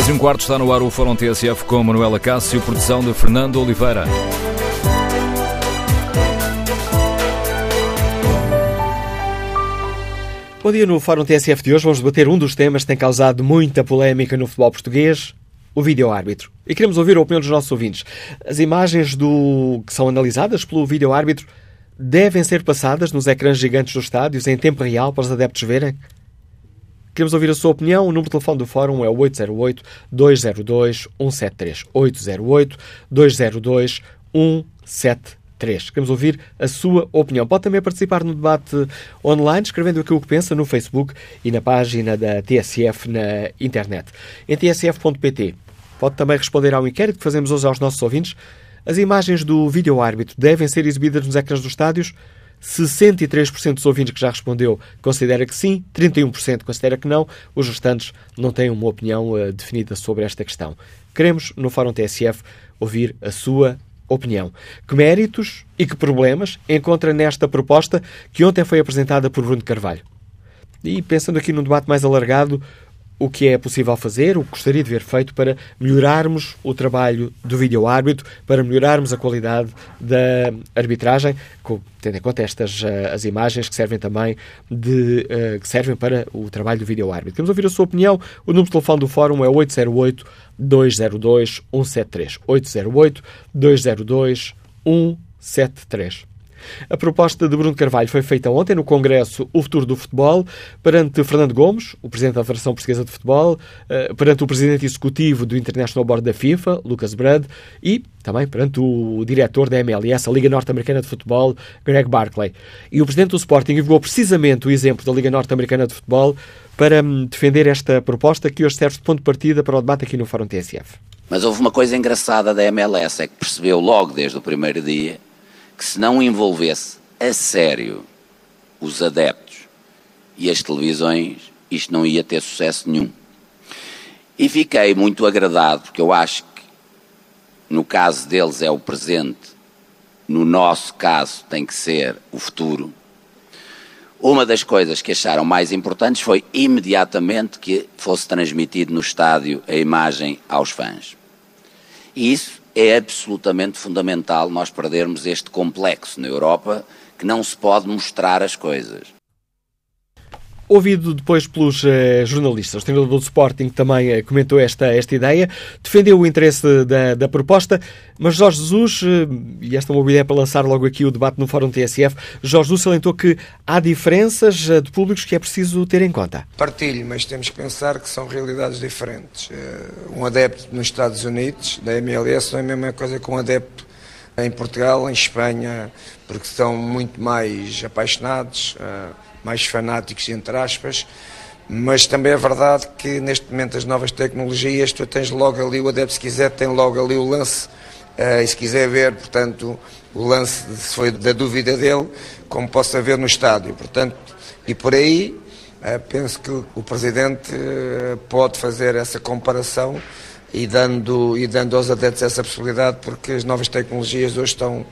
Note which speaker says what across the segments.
Speaker 1: 10 e um quarto está no ar o Fórum TSF com Manuela Cássio, produção de Fernando Oliveira.
Speaker 2: Bom dia no Fórum TSF de hoje. Vamos debater um dos temas que tem causado muita polémica no futebol português, o vídeo-árbitro. E queremos ouvir a opinião dos nossos ouvintes. As imagens do que são analisadas pelo vídeo-árbitro devem ser passadas nos ecrãs gigantes dos estádios em tempo real para os adeptos verem? Queremos ouvir a sua opinião. O número de telefone do Fórum é o 808-202-173. 808-202-173. 3. Queremos ouvir a sua opinião. Pode também participar no debate online, escrevendo aquilo que pensa no Facebook e na página da TSF na internet. Em tsf.pt. Pode também responder ao inquérito que fazemos hoje aos nossos ouvintes. As imagens do vídeo-árbitro devem ser exibidas nos ecrãs dos estádios? 63% dos ouvintes que já respondeu considera que sim, 31% considera que não. Os restantes não têm uma opinião uh, definida sobre esta questão. Queremos, no Fórum TSF, ouvir a sua opinião. Que méritos e que problemas encontra nesta proposta que ontem foi apresentada por Bruno Carvalho? E pensando aqui num debate mais alargado, o que é possível fazer, o que gostaria de ver feito para melhorarmos o trabalho do vídeo-árbitro, para melhorarmos a qualidade da arbitragem, tendo em conta estas eh, as imagens que servem também de, uh, que servem para o trabalho do vídeo-árbitro. Queremos ouvir a sua opinião. O número de telefone do fórum é 808 202 173. 808 202 173. A proposta de Bruno Carvalho foi feita ontem no Congresso O Futuro do Futebol, perante Fernando Gomes, o Presidente da Federação Portuguesa de Futebol, eh, perante o Presidente Executivo do International Board da FIFA, Lucas Brad, e também perante o Diretor da MLS, a Liga Norte-Americana de Futebol, Greg Barclay. E o Presidente do Sporting invocou precisamente o exemplo da Liga Norte-Americana de Futebol para hum, defender esta proposta que hoje serve de ponto de partida para o debate aqui no Fórum TSF.
Speaker 3: Mas houve uma coisa engraçada da MLS, é que percebeu logo desde o primeiro dia que se não envolvesse a sério os adeptos e as televisões, isto não ia ter sucesso nenhum. E fiquei muito agradado, porque eu acho que no caso deles é o presente, no nosso caso tem que ser o futuro. Uma das coisas que acharam mais importantes foi imediatamente que fosse transmitido no estádio a imagem aos fãs. E isso é absolutamente fundamental nós perdermos este complexo na Europa que não se pode mostrar as coisas.
Speaker 2: Ouvido depois pelos eh, jornalistas, o treinador do Sporting também eh, comentou esta, esta ideia, defendeu o interesse da, da proposta, mas Jorge Jesus, eh, e esta é uma ideia para lançar logo aqui o debate no Fórum TSF, Jorge Jesus salientou que há diferenças de públicos que é preciso ter em conta.
Speaker 4: Partilho, mas temos que pensar que são realidades diferentes. Um adepto nos Estados Unidos, da MLS, não é a mesma coisa que um adepto em Portugal, em Espanha, porque são muito mais apaixonados mais fanáticos, entre aspas, mas também é verdade que neste momento as novas tecnologias, tu tens logo ali o adepto, se quiser, tem logo ali o lance, uh, e se quiser ver, portanto, o lance, se foi da dúvida dele, como possa ver no estádio. Portanto, e por aí, uh, penso que o Presidente uh, pode fazer essa comparação e dando, e dando aos adeptos essa possibilidade, porque as novas tecnologias hoje estão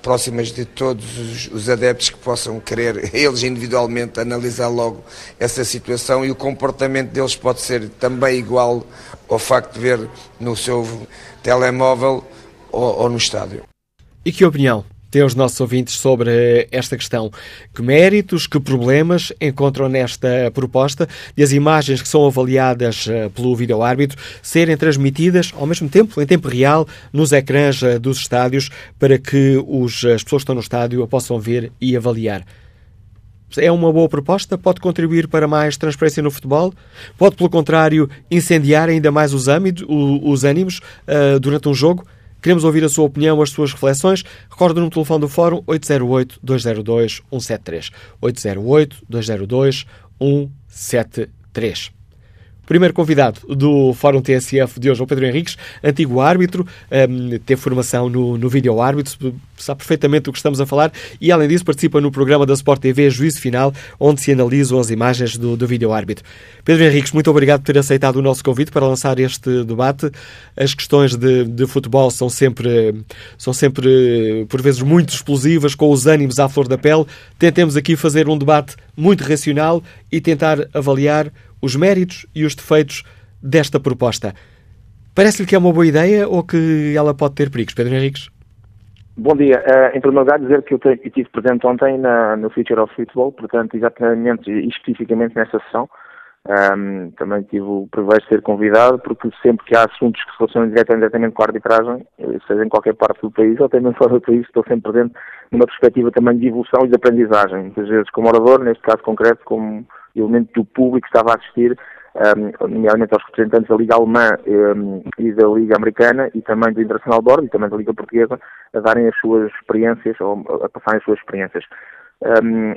Speaker 4: próximas de todos os, os, adeptos que possam querer, eles individualmente, analisar logo essa situação e o comportamento deles pode ser também igual ao facto de ver no seu telemóvel ou, ou no estádio.
Speaker 2: E que opinião têm os nossos ouvintes sobre esta questão. Que méritos, que problemas encontram nesta proposta de as imagens que são avaliadas eh, pelo vídeo-árbitro serem transmitidas ao mesmo tempo, em tempo real, nos ecrãs eh, dos estádios, para que os, as pessoas que estão no estádio a possam ver e avaliar? É uma boa proposta? Pode contribuir para mais transparência no futebol? Pode, pelo contrário, incendiar ainda mais os, âmidos, os ânimos uh, durante um jogo? Queremos ouvir a sua opinião, as suas reflexões. Recorde no telefone do Fórum 808-202-173. 808-202-173. Primeiro convidado do Fórum TSF de hoje é o Pedro Henriques, antigo árbitro, um, teve formação no, no vídeo árbitro, sabe perfeitamente do que estamos a falar e, além disso, participa no programa da Sport TV Juízo Final, onde se analisam as imagens do, do vídeo árbitro. Pedro Henriques, muito obrigado por ter aceitado o nosso convite para lançar este debate. As questões de, de futebol são sempre, são sempre, por vezes, muito explosivas, com os ânimos à flor da pele. Tentemos aqui fazer um debate muito racional e tentar avaliar os méritos e os defeitos desta proposta. Parece-lhe que é uma boa ideia ou que ela pode ter perigos? Pedro Henriques?
Speaker 5: Bom dia. Uh, em primeiro lugar, dizer que eu, estive presente ontem na, no Future of Football, portanto, exatamente e especificamente nessa sessão. Um, também tive o privilégio de ser convidado, porque sempre que há assuntos que se relacionam diretamente com a arbitragem, eh, seja em qualquer parte do país ou até mesmo fora do país, estou sempre presente numa perspectiva também de evolução e de aprendizagem. Muitas vezes como orador, neste caso concreto, como elemento do público estava a assistir, um, nomeadamente aos representantes da Liga Alemã um, e da Liga Americana e também do Internacional Board e também da Liga Portuguesa, a darem as suas experiências ou a passarem as suas experiências. Um,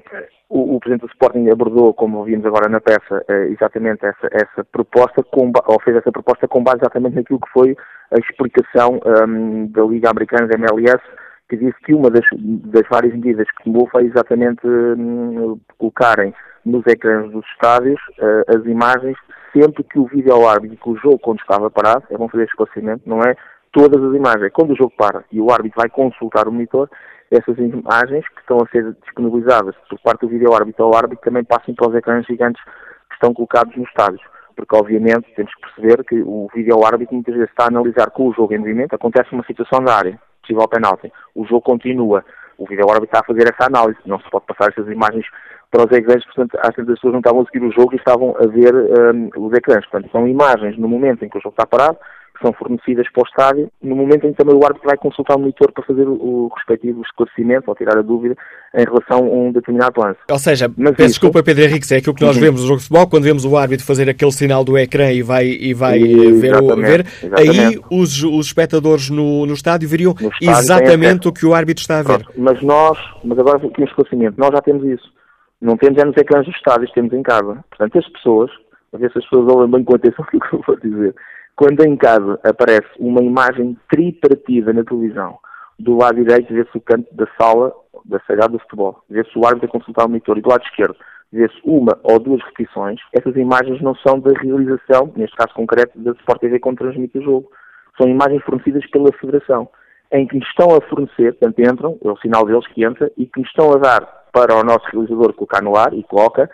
Speaker 5: o, o, Presidente do Sporting abordou, como vimos agora na peça, uh, exatamente essa, essa proposta, com, ou fez essa proposta com base exatamente naquilo que foi a explicação um, da Liga Americana, da MLS, que disse que uma das, das várias medidas que tomou foi exatamente um, colocarem nos ecrãs dos estádios uh, as imagens sempre que o vídeo árbitro, que o jogo quando estava parado, é bom fazer esclarecimento, não é todas as imagens. Quando o jogo para e o árbitro vai consultar o monitor, essas imagens que estão a ser disponibilizadas por parte do vídeo árbitro ao árbitro também passem para os ecrãs gigantes que estão colocados nos estádios. Porque, obviamente, temos que perceber que o vídeo árbitro muitas vezes está a analisar com o jogo em movimento, acontece uma situação da área, possível penalti, o jogo continua, o vídeo árbitro está a fazer essa análise, não se pode passar essas imagens para os ecrãs, portanto, às vezes as pessoas não estavam a seguir o jogo e estavam a ver um, os ecrãs. Portanto, são imagens no momento em que o jogo está parado, que são fornecidas para o estádio, no momento em que também o árbitro vai consultar o monitor para fazer o, o respectivo esclarecimento ou tirar a dúvida em relação a um determinado lance.
Speaker 2: Ou seja, Mas peço isso... desculpa Pedro Henrique, é aquilo que nós uhum. vemos no jogo de futebol, quando vemos o árbitro fazer aquele sinal do ecrã e vai, e vai e, ver, o, ver aí os, os espectadores no, no estádio veriam no estádio exatamente o que o árbitro está a ver.
Speaker 5: Pronto, mas nós, mas agora aqui um esclarecimento, nós já temos isso. Não temos é nos ecrãs dos estádios, temos em casa. Portanto, as pessoas, a ver se as pessoas ouvem bem com atenção o que eu vou dizer quando em casa aparece uma imagem tripartida na televisão, do lado direito vê-se o canto da sala da sagrada do futebol, vê-se o árbitro a consultar o monitor e do lado esquerdo vê-se uma ou duas repetições, essas imagens não são da realização, neste caso concreto, da Sport TV quando transmite o jogo. São imagens fornecidas pela Federação, em que nos estão a fornecer, portanto entram, é o sinal deles que entra, e que nos estão a dar para o nosso realizador colocar no ar, e coloca,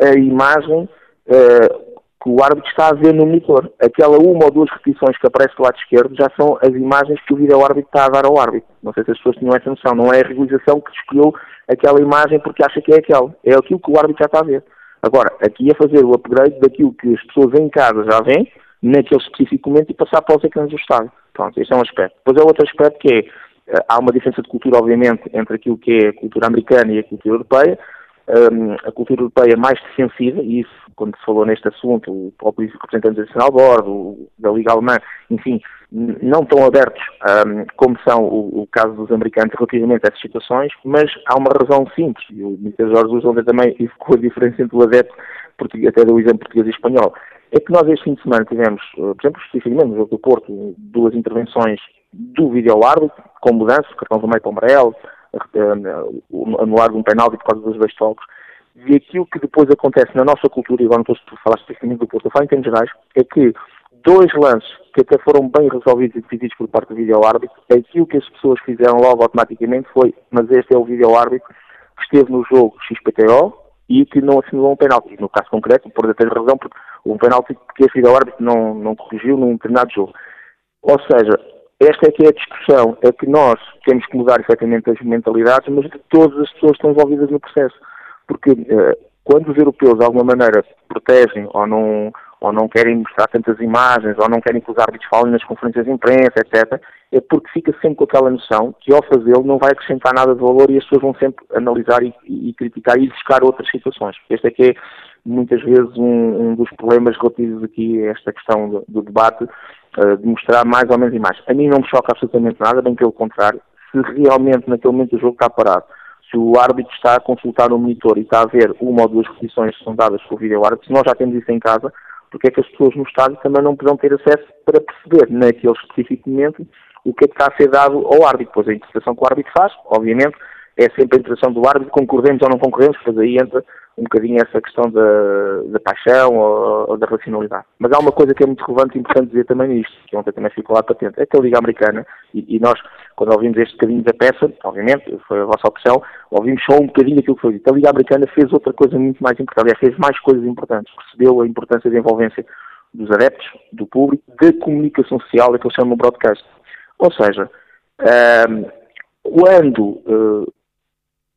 Speaker 5: a imagem uh, que o árbitro está a ver no monitor. Aquela uma ou duas repetições que aparece do lado esquerdo já são as imagens que o vídeo árbitro está a dar ao árbitro. Não sei se as pessoas tinham essa noção. Não é a realização que escolheu aquela imagem porque acha que é aquela. É aquilo que o árbitro já está a ver. Agora, aqui é fazer o upgrade daquilo que as pessoas em casa já veem, naquele específico momento, e passar para os ecrãs do estádio. Pronto, este é um aspecto. Depois é outro aspecto que é, eh, há uma diferença de cultura, obviamente, entre aquilo que é a cultura americana e a cultura europeia um, a cultura europeia mais defensiva, e isso, quando se falou neste assunto, o próprio representante do Nacional Board, da Liga Alemã, enfim, não tão abertos um, como são o, o, caso dos americanos relativamente a essas situações, mas há uma razão simples, e o Mr. Jorge Luz ontem também evocou a diferença entre o adepto, até do exemplo português e espanhol, é que nós este fim de semana tivemos, uh, por exemplo, especificamente no jogo do Porto, duas intervenções do vídeo árbitro, com mudança, cartão vermelho para o amarelo, anular um penalti por causa dos dois toques. E aquilo que depois acontece na nossa cultura, e agora não estou a falar especificamente do Porto, eu falo em termos gerais, é que dois lances que até foram bem resolvidos e decididos por parte do vídeo-árbitro, aquilo que as pessoas fizeram logo automaticamente foi, mas este é o vídeo-árbitro que esteve no jogo XPTO e que não assinalou um penalti. No caso concreto, por ter razão, porque um penalti que esse vídeo-árbitro não, não corrigiu num determinado jogo. Ou seja, esta é que é a discussão, é que nós temos que mudar efetivamente as mentalidades, mas de todas as pessoas que estão envolvidas no processo. Porque eh, quando os europeus de alguma maneira protegem ou não, ou não querem mostrar tantas imagens, ou não querem que os árbitros falem nas conferências de imprensa, etc., é porque fica sempre com aquela noção que ao fazê-lo não vai acrescentar nada de valor e as pessoas vão sempre analisar e, e criticar e buscar outras situações. Este é que é muitas vezes um, um dos problemas relativos aqui a esta questão do, do debate, de mostrar mais ou menos imagens. A mim não me choca absolutamente nada, bem pelo contrário. Se realmente naquele momento o jogo está parado, se o árbitro está a consultar o monitor e está a ver uma ou duas repetições que são dadas pelo vídeo árbitro, se nós já temos isso em casa, porque é que as pessoas no estádio também não poderão ter acesso para perceber naquele específico momento o que é que está a ser dado ao árbitro. Pois a interpretação que o árbitro faz, obviamente, é sempre a interpretação do árbitro, concordemos ou não concordemos, pois aí entra um bocadinho essa questão da, da paixão ou, ou, da racionalidade. Mas há uma coisa que é muito relevante e importante dizer também nisto, que ontem também ficou lá patente, é que a Liga Americana, e, e, nós, quando ouvimos este bocadinho da peça, obviamente, foi a vossa opção, ouvimos só um bocadinho daquilo que foi dito. A Liga Americana fez outra coisa muito mais importante, aliás, fez mais coisas importantes, percebeu a importância da envolvência dos adeptos, do público, da comunicação social, é que eles chamam broadcast. Ou seja, um, quando, uh,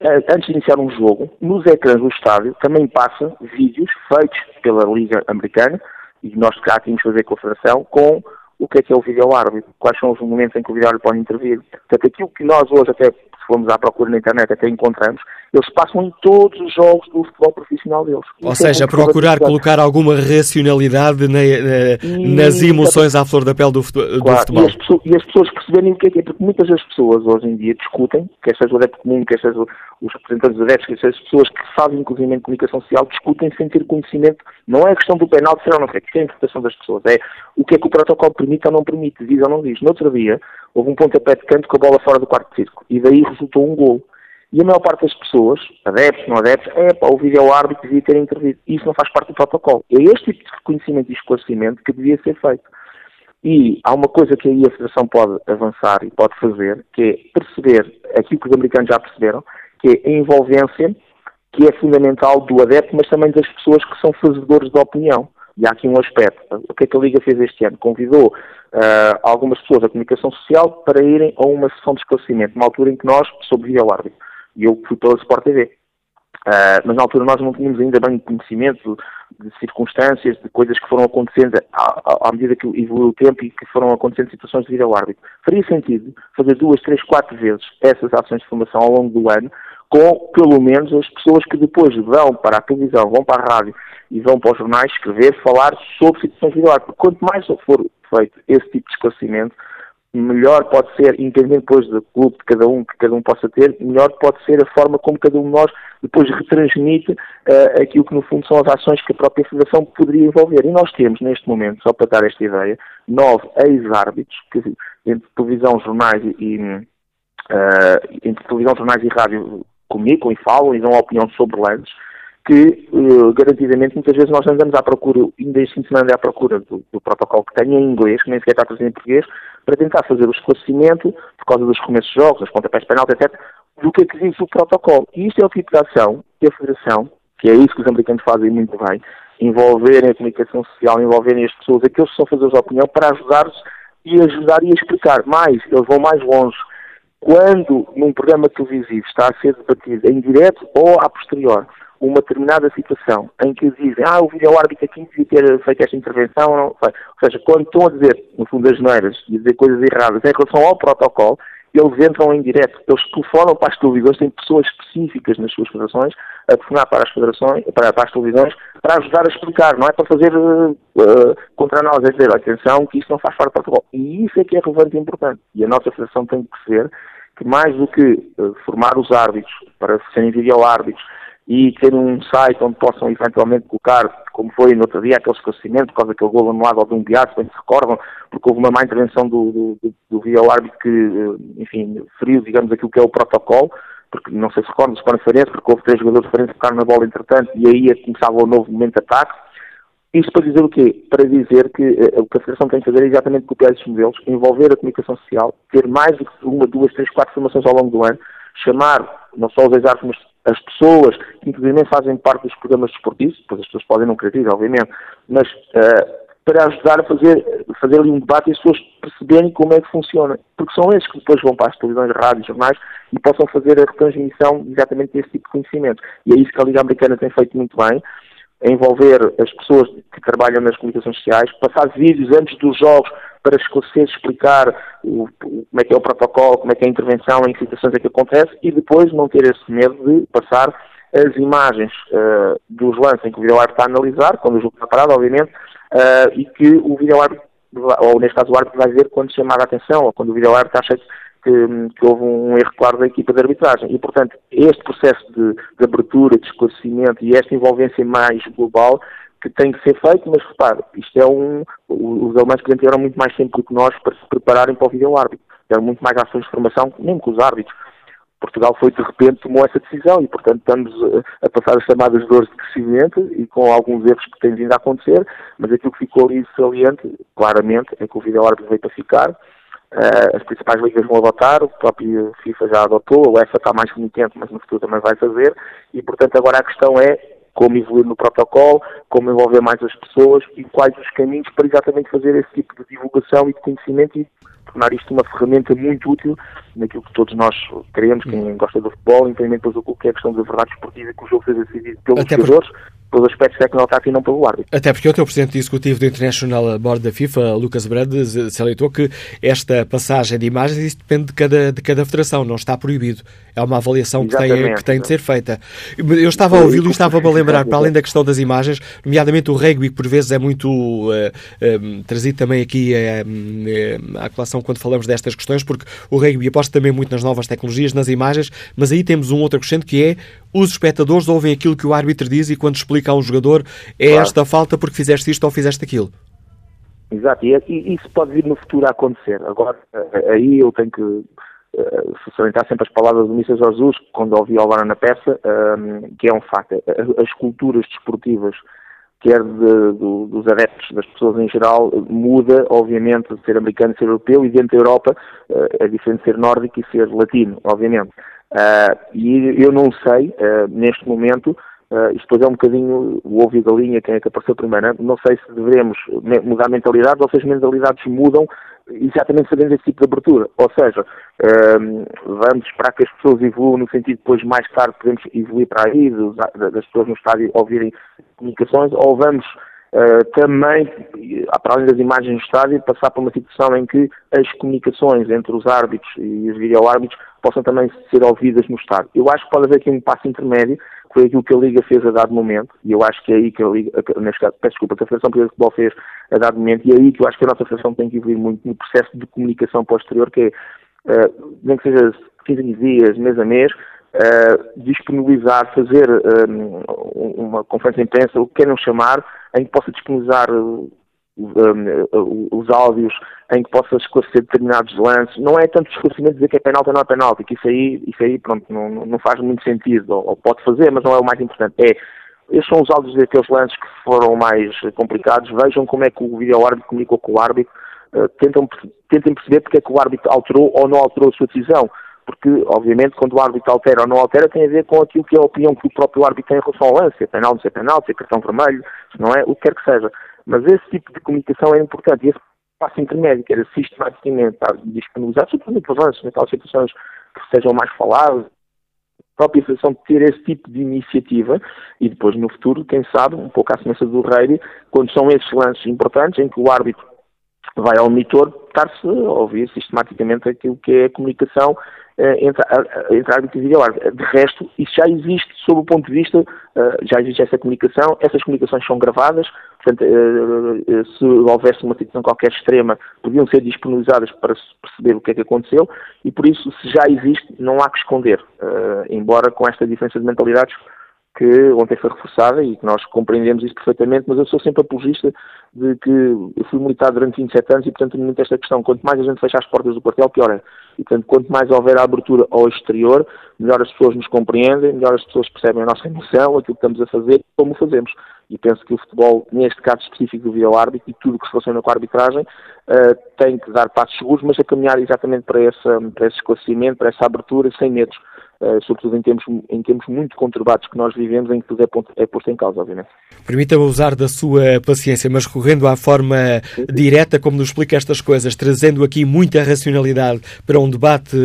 Speaker 5: antes de iniciar um jogo, nos ecrãs do estádio também passa vídeos feitos pela Liga Americana, e nós cá tínhamos fazer com a Federação, com o que é que é o vídeo-árbitro, quais são os momentos em que o vídeo-árbitro pode intervir. Portanto, aquilo que nós hoje até se formos à procura na internet, até encontramos, eles passam em todos os jogos do futebol profissional deles.
Speaker 2: Ou Isso é seja, procurar colocar alguma racionalidade na, na, nas emoções à flor da pele do, futebol.
Speaker 5: Claro, e, as pessoas, e as pessoas perceberem o que é que é, porque muitas das pessoas hoje em dia discutem, quer seja o adepto comum, quer seja os representantes dos adeptos, quer seja as pessoas que fazem inclusive comunicação social, discutem sem ter conhecimento. Não é a questão do penal de ser ou não ser, que é a interpretação das pessoas. É o que é que o protocolo permite ou não permite, diz ou não diz. No outro dia, houve um pontapé de canto com a bola fora do quarto de círculo. E daí resultou um gol. E a maior parte das pessoas, adeptos, não adeptos, é pá, o vídeo árbitro devia ter intervido. Isso não faz parte do protocolo. É este tipo de reconhecimento e esclarecimento que devia ser feito. E há uma coisa que aí a Federação pode avançar e pode fazer, que é perceber aquilo que os americanos já perceberam, que é a envolvência, que é fundamental do adepto, mas também das pessoas que são fazedores de opinião. E há aqui um aspecto. O que é que a Liga fez este ano? Convidou uh, algumas pessoas da comunicação social para irem a uma sessão de esclarecimento, numa altura em que nós, sob via árbitro, e eu fui pela Sport TV. Uh, ah, mas na altura nós não tínhamos ainda bem conhecimento de circunstâncias, de coisas que foram acontecendo à, à, medida que evoluiu o tempo e que foram acontecendo situações de vida ao árbitro. Faria sentido fazer duas, três, quatro vezes essas ações de formação ao longo do ano, com pelo menos as pessoas que depois vão para a televisão, vão para a rádio e vão para os jornais escrever, falar sobre situações árbitro. Quanto mais for feito esse tipo de esclarecimento, melhor pode ser, independente depois do clube de cada um que cada um possa ter, melhor pode ser a forma como cada um de nós depois retransmite uh, aquilo que no fundo são as ações que a própria Federação poderia envolver. E nós temos neste momento, só para dar esta ideia, nove ex-árbitros, entre televisão, jornais e, uh, entre televisão, jornais e rádio comunicam e falam e dão opinião sobre lances, que uh, garantidamente muitas vezes nós andamos à procura, ainda este fim de semana à procura do, do, protocolo que tem em inglês, que nem sequer está presente em português, para tentar fazer o esclarecimento, por causa dos começos de jogos, das pontapés penal, etc., do que é que diz o protocolo. E isto é o tipo de ação que a Federação, que é isso que os americanos fazem muito bem, envolverem a comunicação social, envolverem as pessoas, aqueles que são fazer a opinião, para ajudar-os e ajudar e explicar. Mais, eles vão mais longe. Quando num programa televisivo está a ser debatido em direto ou a posterior, uma determinada situação em que dizem, ah, o vídeo-árbitro aqui devia ter feito esta intervenção, não, ou seja, quando estão a dizer, no fundo, as neiras e a dizer coisas erradas em relação ao protocolo, eles entram em direto, eles telefonam para as televisões, têm pessoas específicas nas suas federações a telefonar para as federações, para, para as televisões, para ajudar a explicar, não é para fazer uh, contra nós, é dizer, atenção, que isso não faz parte do protocolo. E isso é que é relevante e importante. E a nossa federação tem que perceber que mais do que uh, formar os árbitros para serem vídeo-árbitros e ter um site onde possam eventualmente colocar, como foi no outro dia, aquele esclarecimento por causa daquele gol anulado ao de um Biato, bem se recordam, porque houve uma má intervenção do, do, do, do vídeo árbitro que, eh, enfim, feriu, digamos, aquilo que é o protocolo, porque não sei se recordam, se Farense, porque houve três jogadores diferentes que na bola entretanto e aí é começava o novo momento de ataque. Isto para dizer o quê? Para dizer que uh, o que a Federação tem que fazer é exatamente copiar esses modelos, envolver a comunicação social, ter mais que uma, duas, três, quatro formações ao longo do ano, chamar não só os ex-árbitros, mas as pessoas que inclusive fazem parte dos programas desportivos, depois as pessoas podem não querer ir, obviamente, mas uh, para ajudar a fazer, fazer ali um debate e as pessoas perceberem como é que funciona. Porque são esses que depois vão para as televisões, rádios, jornais e possam fazer a retransmissão exatamente desse tipo de conhecimento. E é isso que a Liga Americana tem feito muito bem, envolver as pessoas que trabalham nas comunicações sociais, passar vídeos antes dos jogos para esclarecer, explicar o, como é que é o protocolo, como é que é a intervenção, em situações é que acontece e depois não ter esse medo de passar as imagens uh, dos lances em que o vídeo-árbitro está a analisar, quando o jogo está parado, obviamente, uh, e que o vídeo-árbitro, ou neste caso o árbitro vai ver quando chamar a atenção, ou quando o vídeo-árbitro acha que, que, houve um erro claro da equipa de arbitragem. E, portanto, este processo de, de abertura, de esclarecimento e esta envolvência mais global que tem que ser feito, mas repare, isto é um. Os alemães que tiveram muito mais tempo que nós para se prepararem para o vídeo árbitro. Deram muito mais ações de formação, mesmo com os árbitros. Portugal foi de repente tomou essa decisão e, portanto, estamos a, a passar as chamadas dores de crescimento e com alguns erros que têm vindo a acontecer, mas aquilo que ficou ali saliente, claramente, é que o vídeo árbitro veio para ficar. Uh, as principais ligas vão adotar, o próprio FIFA já adotou, a UEFA está mais remitente, mas no futuro também vai fazer, e portanto agora a questão é como evoluir no protocolo, como envolver mais as pessoas e quais os caminhos para exatamente fazer esse tipo de divulgação e de conhecimento e tornar isto uma ferramenta muito útil naquilo que todos nós queremos, quem hum. gosta do futebol, independentemente do que é a questão da verdade esportiva, que o jogo seja decidido pelos Até jogadores, pelos aspectos tecnológicos e não pelo árbitro.
Speaker 2: Até porque o teu Presidente Executivo do International Board da FIFA, Lucas Brand, salientou que esta passagem de imagens isso depende de cada, de cada federação, não está proibido. É uma avaliação que tem, que tem de ser feita. Eu estava a ouvi-lo e estava-me a lembrar, para além da questão das imagens, nomeadamente o rugby, que por vezes é muito uh, uh, trazido também aqui uh, à colação quando falamos destas questões, porque o rugby aposta também muito nas novas tecnologias, nas imagens, mas aí temos um outro acrescento que é os espectadores ouvem aquilo que o árbitro diz e quando explica a um jogador é claro. esta falta porque fizeste isto ou fizeste aquilo.
Speaker 5: Exato, e, isso pode vir no futuro a acontecer. Agora, eh, aí eu tenho que uh, salientar sempre as palavras do Mr. Jesus, quando ouvi agora na peça, um, ehm, que é um facto. As culturas desportivas, quer de, do, dos adeptos, das pessoas em geral, muda, obviamente, de ser americano e ser europeu, e dentro da Europa uh, é diferente ser nórdico e ser latino, obviamente. Uh, e eu não sei, uh, neste momento, uh, isto depois é um bocadinho o ovo e galinha, quem é que apareceu primeiro, né? não sei se devemos mudar mentalidades ou se as mentalidades mudam exatamente sabendo esse tipo de abertura. Ou seja, vamos esperar que as pessoas evoluam no sentido de depois mais tarde podemos evoluir para aí, das pessoas no estádio ouvirem comunicações, ou vamos Uh, também, para além das imagens do estádio, passar por uma situação em que as comunicações entre os árbitros e os videoárbitros possam também ser ouvidas no estádio. Eu acho que pode haver aqui um passo intermédio, que foi aquilo que a Liga fez a dado momento, e eu acho que é aí que a Liga, neste caso, peço desculpa, que a Federação Portuguesa de Futebol fez a dado momento, e é aí que eu acho que a nossa Federação tem que evoluir muito no processo de comunicação posterior, que é, uh, nem que seja 15 dias, mês a mês, uh, disponibilizar, fazer uma conferência de imprensa, o que queiram chamar, em que possa disponibilizar um, os áudios, em que possa esclarecer determinados lances. Não é tanto esclarecimento dizer que é penalti ou não é penalti, que isso aí, isso aí pronto, não, não faz muito sentido, ou, ou pode fazer, mas não é o mais importante. É estes são os áudios daqueles lances que foram mais complicados. Vejam como é que o vídeo árbitro comunicou com o árbitro. Uh, tentam, tentem perceber porque é que o árbitro alterou ou não alterou a sua decisão porque, obviamente, quando o árbitro altera ou não altera, tem a ver com aquilo que é a opinião que o próprio árbitro tem em relação ao lance, se é penal, se é penal, se é cartão vermelho, se não é, o que quer que seja. Mas esse tipo de comunicação é importante, e esse passo intermédio, que era sistematicamente estar disponibilizado, sobretudo nos lances, naquelas situações que sejam mais faladas, a própria Federação de ter esse tipo de iniciativa e depois no futuro, quem sabe, um pouco à semelhança do Rei, quando são esses lances importantes em que o árbitro vai ao monitor estar-se a ouvir sistematicamente aquilo que é a comunicação entre, entre árbitro e videoárbitro. De resto, isso já existe sob o ponto de vista, eh, já existe essa comunicação, essas comunicações são gravadas, portanto, eh, se houvesse uma situação qualquer extrema, podiam ser disponibilizadas para perceber o que é que aconteceu, e por isso, se já existe, não há que esconder, embora com esta diferença de mentalidades que ontem foi reforçada e que nós compreendemos isso perfeitamente, mas eu sou sempre apologista de que eu fui militar durante 27 anos e, portanto, muito esta questão, quanto mais a gente fecha as portas do quartel, pior é. E, portanto, quanto mais houver a abertura ao exterior, melhor as pessoas nos compreendem, melhor as pessoas percebem a nossa emoção, aquilo que estamos a fazer, como o fazemos. E penso que o futebol, neste caso específico do vídeo-árbitro e tudo o que se relaciona com a arbitragem, uh, tem que dar passos seguros, mas a caminhar exatamente para, para esse esclarecimento, para essa abertura, sem medos. Uh, sobretudo em tempos, em tempos muito conturbados que nós vivemos, em que tudo é, ponto, é posto em causa, obviamente.
Speaker 2: Permita-me usar da sua paciência, mas recorrendo à forma direta como nos explica estas coisas, trazendo aqui muita racionalidade para um debate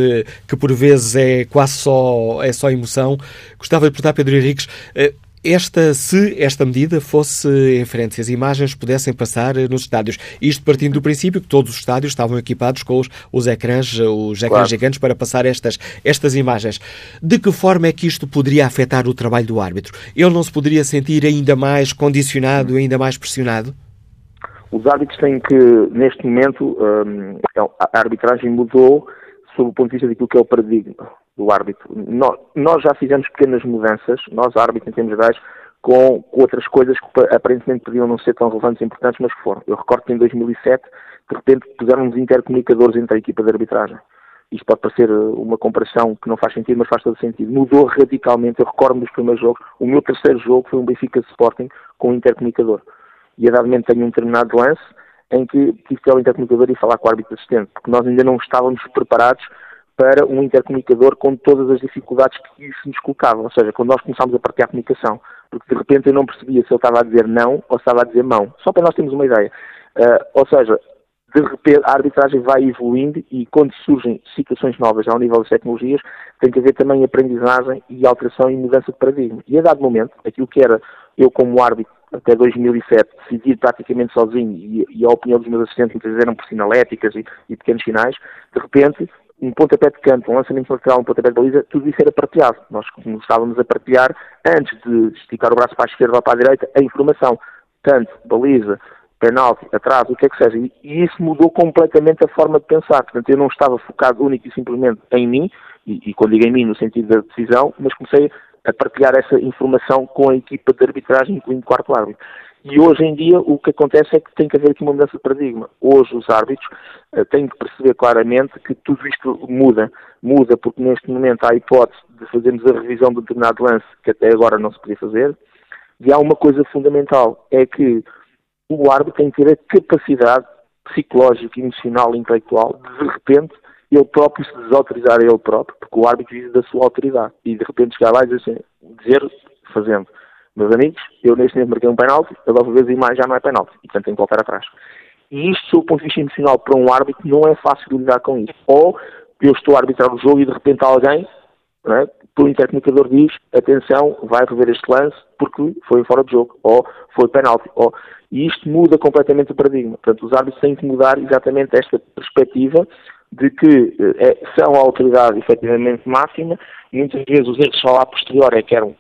Speaker 2: que por vezes é quase só, é só emoção, gostava de perguntar, Pedro Henriques, uh, esta, se esta medida fosse em frente, se as imagens pudessem passar nos estádios, isto partindo do princípio que todos os estádios estavam equipados com os, os ecrãs, os ecrãs claro. gigantes para passar estas, estas imagens. De que forma é que isto poderia afetar o trabalho do árbitro? Ele não se poderia sentir ainda mais condicionado, ainda mais pressionado?
Speaker 5: Os árbitros têm que, neste momento, hum, a arbitragem mudou sob o ponto de vista daquilo que é o paradigma do árbitro. Nós, já fizemos pequenas mudanças, nós árbitros em termos gerais, com, com, outras coisas que aparentemente podiam não ser tão relevantes e importantes, mas que foram. Eu recordo que em 2007, de repente, puseram-nos intercomunicadores entre a equipa de arbitragem. Isto pode parecer eh, uma comparação que não faz sentido, mas faz todo sentido. Mudou radicalmente. Eu recordo-me dos primeiros jogos. O meu terceiro jogo foi um Benfica Sporting com um intercomunicador. E a tenho um determinado lance em que tive que ir ao intercomunicador e falar com o árbitro assistente, porque nós ainda não estávamos preparados para um intercomunicador com todas as dificuldades que isso nos colocava. Ou seja, quando nós começámos a partilhar a comunicação porque de repente eu não percebia se ele estava a dizer não ou se estava a dizer mão. Só para nós termos uma ideia. Uh, ou seja, de repente a arbitragem vai evoluindo e quando surgem situações novas ao nível das tecnologias, tem que haver também aprendizagem e alteração e mudança de paradigma. E a dado momento, aquilo que era eu como árbitro até 2007 decidir praticamente sozinho e, e, a opinião dos meus assistentes muitas vezes eram por sinaléticas e, e pequenos sinais, de repente um pontapé de canto, um lançamento lateral, um pontapé de baliza, tudo isso era partilhado. Nós começávamos a partilhar, antes de esticar o braço para a esquerda ou para a direita, a informação. Tanto baliza, penalti, atraso, o que é que seja. E, isso mudou completamente a forma de pensar. Portanto, eu não estava focado único e simplesmente em mim, e, e quando digo em mim no sentido da decisão, mas comecei a partilhar essa informação com a equipa de arbitragem, incluindo o quarto árbitro. E hoje em dia o que acontece é que tem que haver aqui uma mudança de paradigma. Hoje os árbitros uh, têm que perceber claramente que tudo isto muda. Muda porque neste momento há a hipótese de fazermos a revisão de um determinado lance que até agora não se podia fazer. E há uma coisa fundamental, é que o árbitro tem que ter a capacidade psicológica, emocional intelectual de, de repente, ele próprio se desautorizar a ele próprio, porque o árbitro vive da sua autoridade. E de repente chegar lá e dizer assim, dizer, fazendo, meus amigos, eu neste momento marquei um penalti, a nova vez e mais já não é penalti, e portanto tenho que voltar atrás. E isto, do ponto de vista emocional, para um árbitro, não é fácil de lidar com isso. Ou eu estou a arbitrar o jogo e de repente alguém, é, pelo intercomunicador diz, atenção, vai rever este lance porque foi fora de jogo, ou foi penalti, ou... E isto muda completamente o paradigma. Portanto, os árbitros têm que mudar exatamente esta perspectiva de que é, são a autoridade efetivamente máxima, e muitas vezes os erros só a posterior é que eram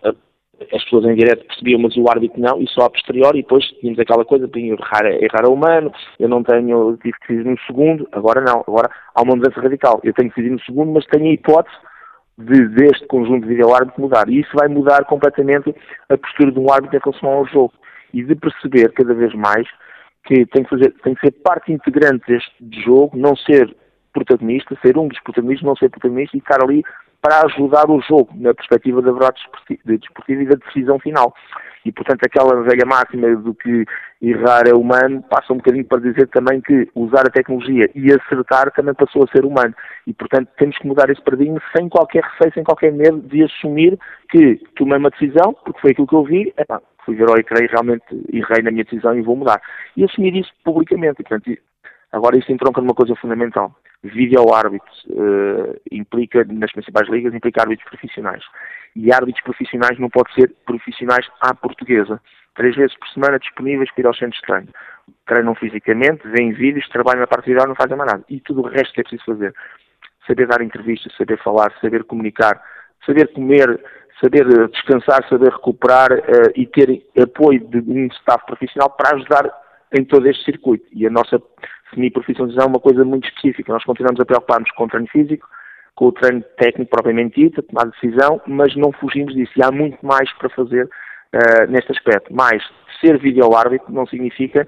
Speaker 5: as pessoas em direto percebiam, mas o árbitro não, e só a posteriori, e depois tínhamos aquela coisa, de errar, errar a humano, eu não tenho, tive que decidir no segundo, agora não, agora há uma mudança radical, eu tenho que decidir no segundo, mas tenho a hipótese de, deste conjunto de vídeo-árbitro mudar, e isso vai mudar completamente a postura de um árbitro em relação ao jogo, e de perceber cada vez mais que tem que, fazer, tem que ser parte integrante deste jogo, não ser protagonista, ser um dos protagonistas, não ser protagonista e ficar ali para ajudar o jogo na perspectiva da verdade desportiva e da decisão final. E, portanto, aquela velha máxima do que errar é humano passa um bocadinho para dizer também que usar a tecnologia e acertar também passou a ser humano. E, portanto, temos que mudar esse paradigma sem qualquer receio, sem qualquer medo de assumir que tomei uma decisão, porque foi aquilo que eu vi, epá, fui ver e creio realmente errei na minha decisão e vou mudar. E assumir isso publicamente. E, portanto, agora isso entronca numa coisa fundamental vídeo árbitros uh, implica, nas principais ligas, implica árbitros profissionais. E árbitros profissionais não pode ser profissionais à portuguesa. Três vezes por semana disponíveis para ir aos centros de treino. Treinam fisicamente, veem vídeos, trabalham na parte de não fazem mais nada. E tudo o resto que é preciso fazer. Saber dar entrevistas, saber falar, saber comunicar, saber comer, saber eh, descansar, saber recuperar uh, e ter apoio de um staff profissional para ajudar em todo este circuito. E a nossa semi-profissionalização é uma coisa muito específica. Nós continuamos a preocupar-nos com o treino físico, com o treino técnico propriamente dito, a tomar decisão, mas não fugimos disso. E há muito mais para fazer uh, neste aspecto. Mas ser vídeo-árbitro não significa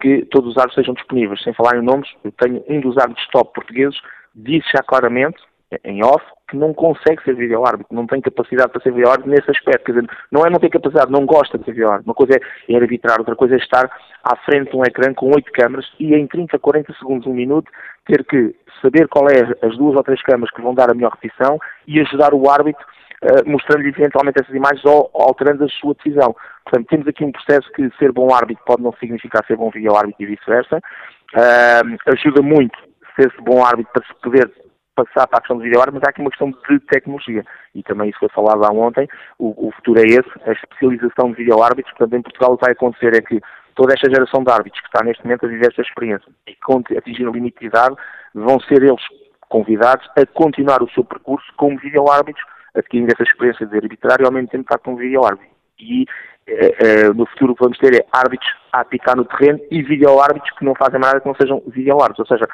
Speaker 5: que todos os árbitros sejam disponíveis. Sem falar em nomes, eu tenho um dos árbitros top portugueses, disse já claramente, em off, que não consegue ser vídeo-árbitro, não tem capacidade para ser vídeo-árbitro nesse aspecto. Quer dizer, não é não ter capacidade, não gosta de ser vídeo-árbitro. Uma coisa é, é arbitrar, outra coisa é estar à frente de um ecrã com oito câmaras e em 30, 40 segundos, um minuto, ter que saber qual é as duas ou três câmaras que vão dar a melhor repetição e ajudar o árbitro uh, mostrando-lhe eventualmente essas imagens ou, ou alterando a sua decisão. Portanto, temos aqui um processo que ser bom árbitro pode não significar ser bom vídeo-árbitro e vice-versa. Uh, ajuda muito ser-se bom árbitro para se poder passar para a questão do vídeo mas há aqui uma questão de tecnologia. E também isso foi falado há ontem. O, o futuro é esse, a especialização de vídeo-árbitros. Portanto, em Portugal o que vai acontecer é que toda esta geração de árbitros que está neste momento a viver esta experiência e que atingir a limite de idade, vão ser eles convidados a continuar o seu percurso como vídeo-árbitros, adquirindo essa experiência de arbitrar e ao mesmo tempo estar como vídeo-árbitro. E eh, eh, no futuro o que vamos ter é árbitros a apitar no terreno e vídeo-árbitros que não fazem nada que não sejam vídeo-árbitros. Ou seja,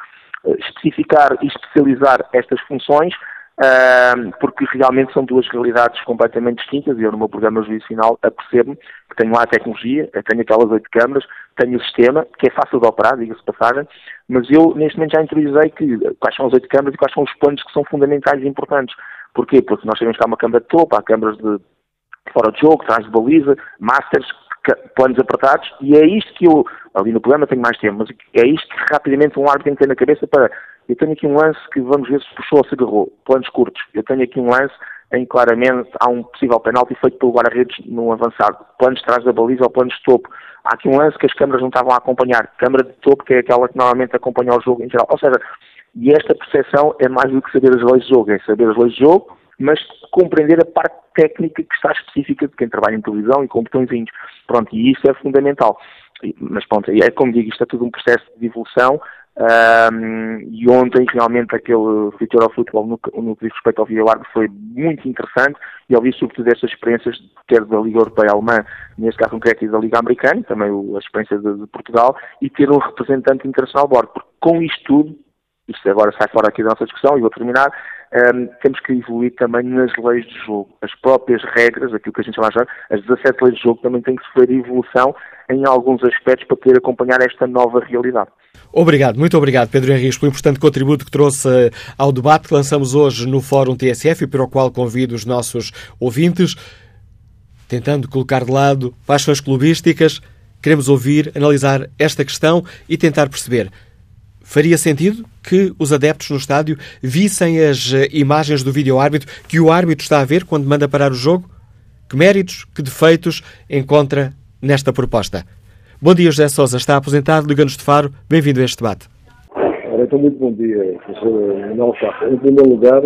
Speaker 5: especificar e especializar estas funções, uh, porque realmente são duas realidades completamente distintas eu no meu programa Juízo Final apercebo-me que tenho lá a tecnologia, tenho aquelas oito câmaras, tenho o sistema, que é fácil de operar, diga-se passagem, mas eu neste momento já interiorizei que quais são as oito câmaras e quais são os planos que são fundamentais e importantes. Porquê? Porque nós sabemos que há uma câmara de topo, há câmaras de fora de jogo, trás de baliza, masters, planos apertados, e é isto que eu, ali no programa tenho mais tempo, mas é isto que rapidamente um árbitro tem que ter na cabeça para, eu tenho aqui um lance que vamos ver se puxou ou se agarrou, planos curtos, eu tenho aqui um lance em claramente há um possível penalti feito pelo guarda-redes no avançado. Planos de trás da baliza ou planos de topo. Há aqui um lance que as câmaras não estavam a acompanhar. Câmara de topo, que é aquela que normalmente acompanha o jogo em geral. Ou seja, e esta percepção é mais do que saber as leis de jogo, é saber as leis de jogo, mas compreender a parte técnica que está específica de quem trabalha em televisão e com botõezinhos. Pronto, e isso é fundamental. Mas pronto, é como digo, isto é tudo um processo de evolução. Um, e ontem realmente aquele Vitor ao futebol no, no que diz respeito ao Via Largo foi muito interessante e ouvi sobretudo estas experiências quer da Liga Europeia Alemã, neste caso concreto e da Liga Americana, também a experiência de, de Portugal e ter um representante internacional a bordo, porque com isto tudo isto agora sai fora aqui da nossa discussão e vou terminar, um, temos que evoluir também nas leis de jogo. As próprias regras, aquilo que a gente chama de as 17 leis de jogo também têm que sofrer evolução em alguns aspectos para poder acompanhar esta nova realidade.
Speaker 2: Obrigado, muito obrigado, Pedro Henrique, pelo importante contributo que trouxe eh, ao debate que lançamos hoje no Fórum TSF e para o qual convido os nossos ouvintes, tentando colocar de lado paixões clubísticas. Queremos ouvir, analisar esta questão e tentar perceber Faria sentido que os adeptos no estádio vissem as eh, imagens do vídeo-árbitro que o árbitro está a ver quando manda parar o jogo? Que méritos, que defeitos encontra nesta proposta? Bom dia, José Sousa. Está aposentado, Liga-nos de Faro. Bem-vindo a este debate.
Speaker 6: então, muito bom dia, professor Manuel Em primeiro lugar,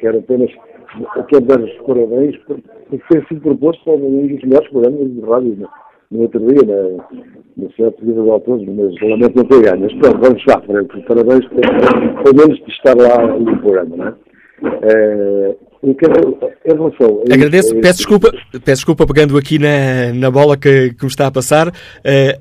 Speaker 6: quero apenas quero dar os parabéns por, por ter sido proposto para um dos melhores programas de rádio né? No outro dia, na, no certo de autores, mas lamento não ter ganho. Mas pronto, vamos lá, parabéns pelo menos de estar lá no programa, não é? É,
Speaker 2: relação agradeço, peço desculpa, peço desculpa pegando aqui na, na bola que, que me está a passar, uh,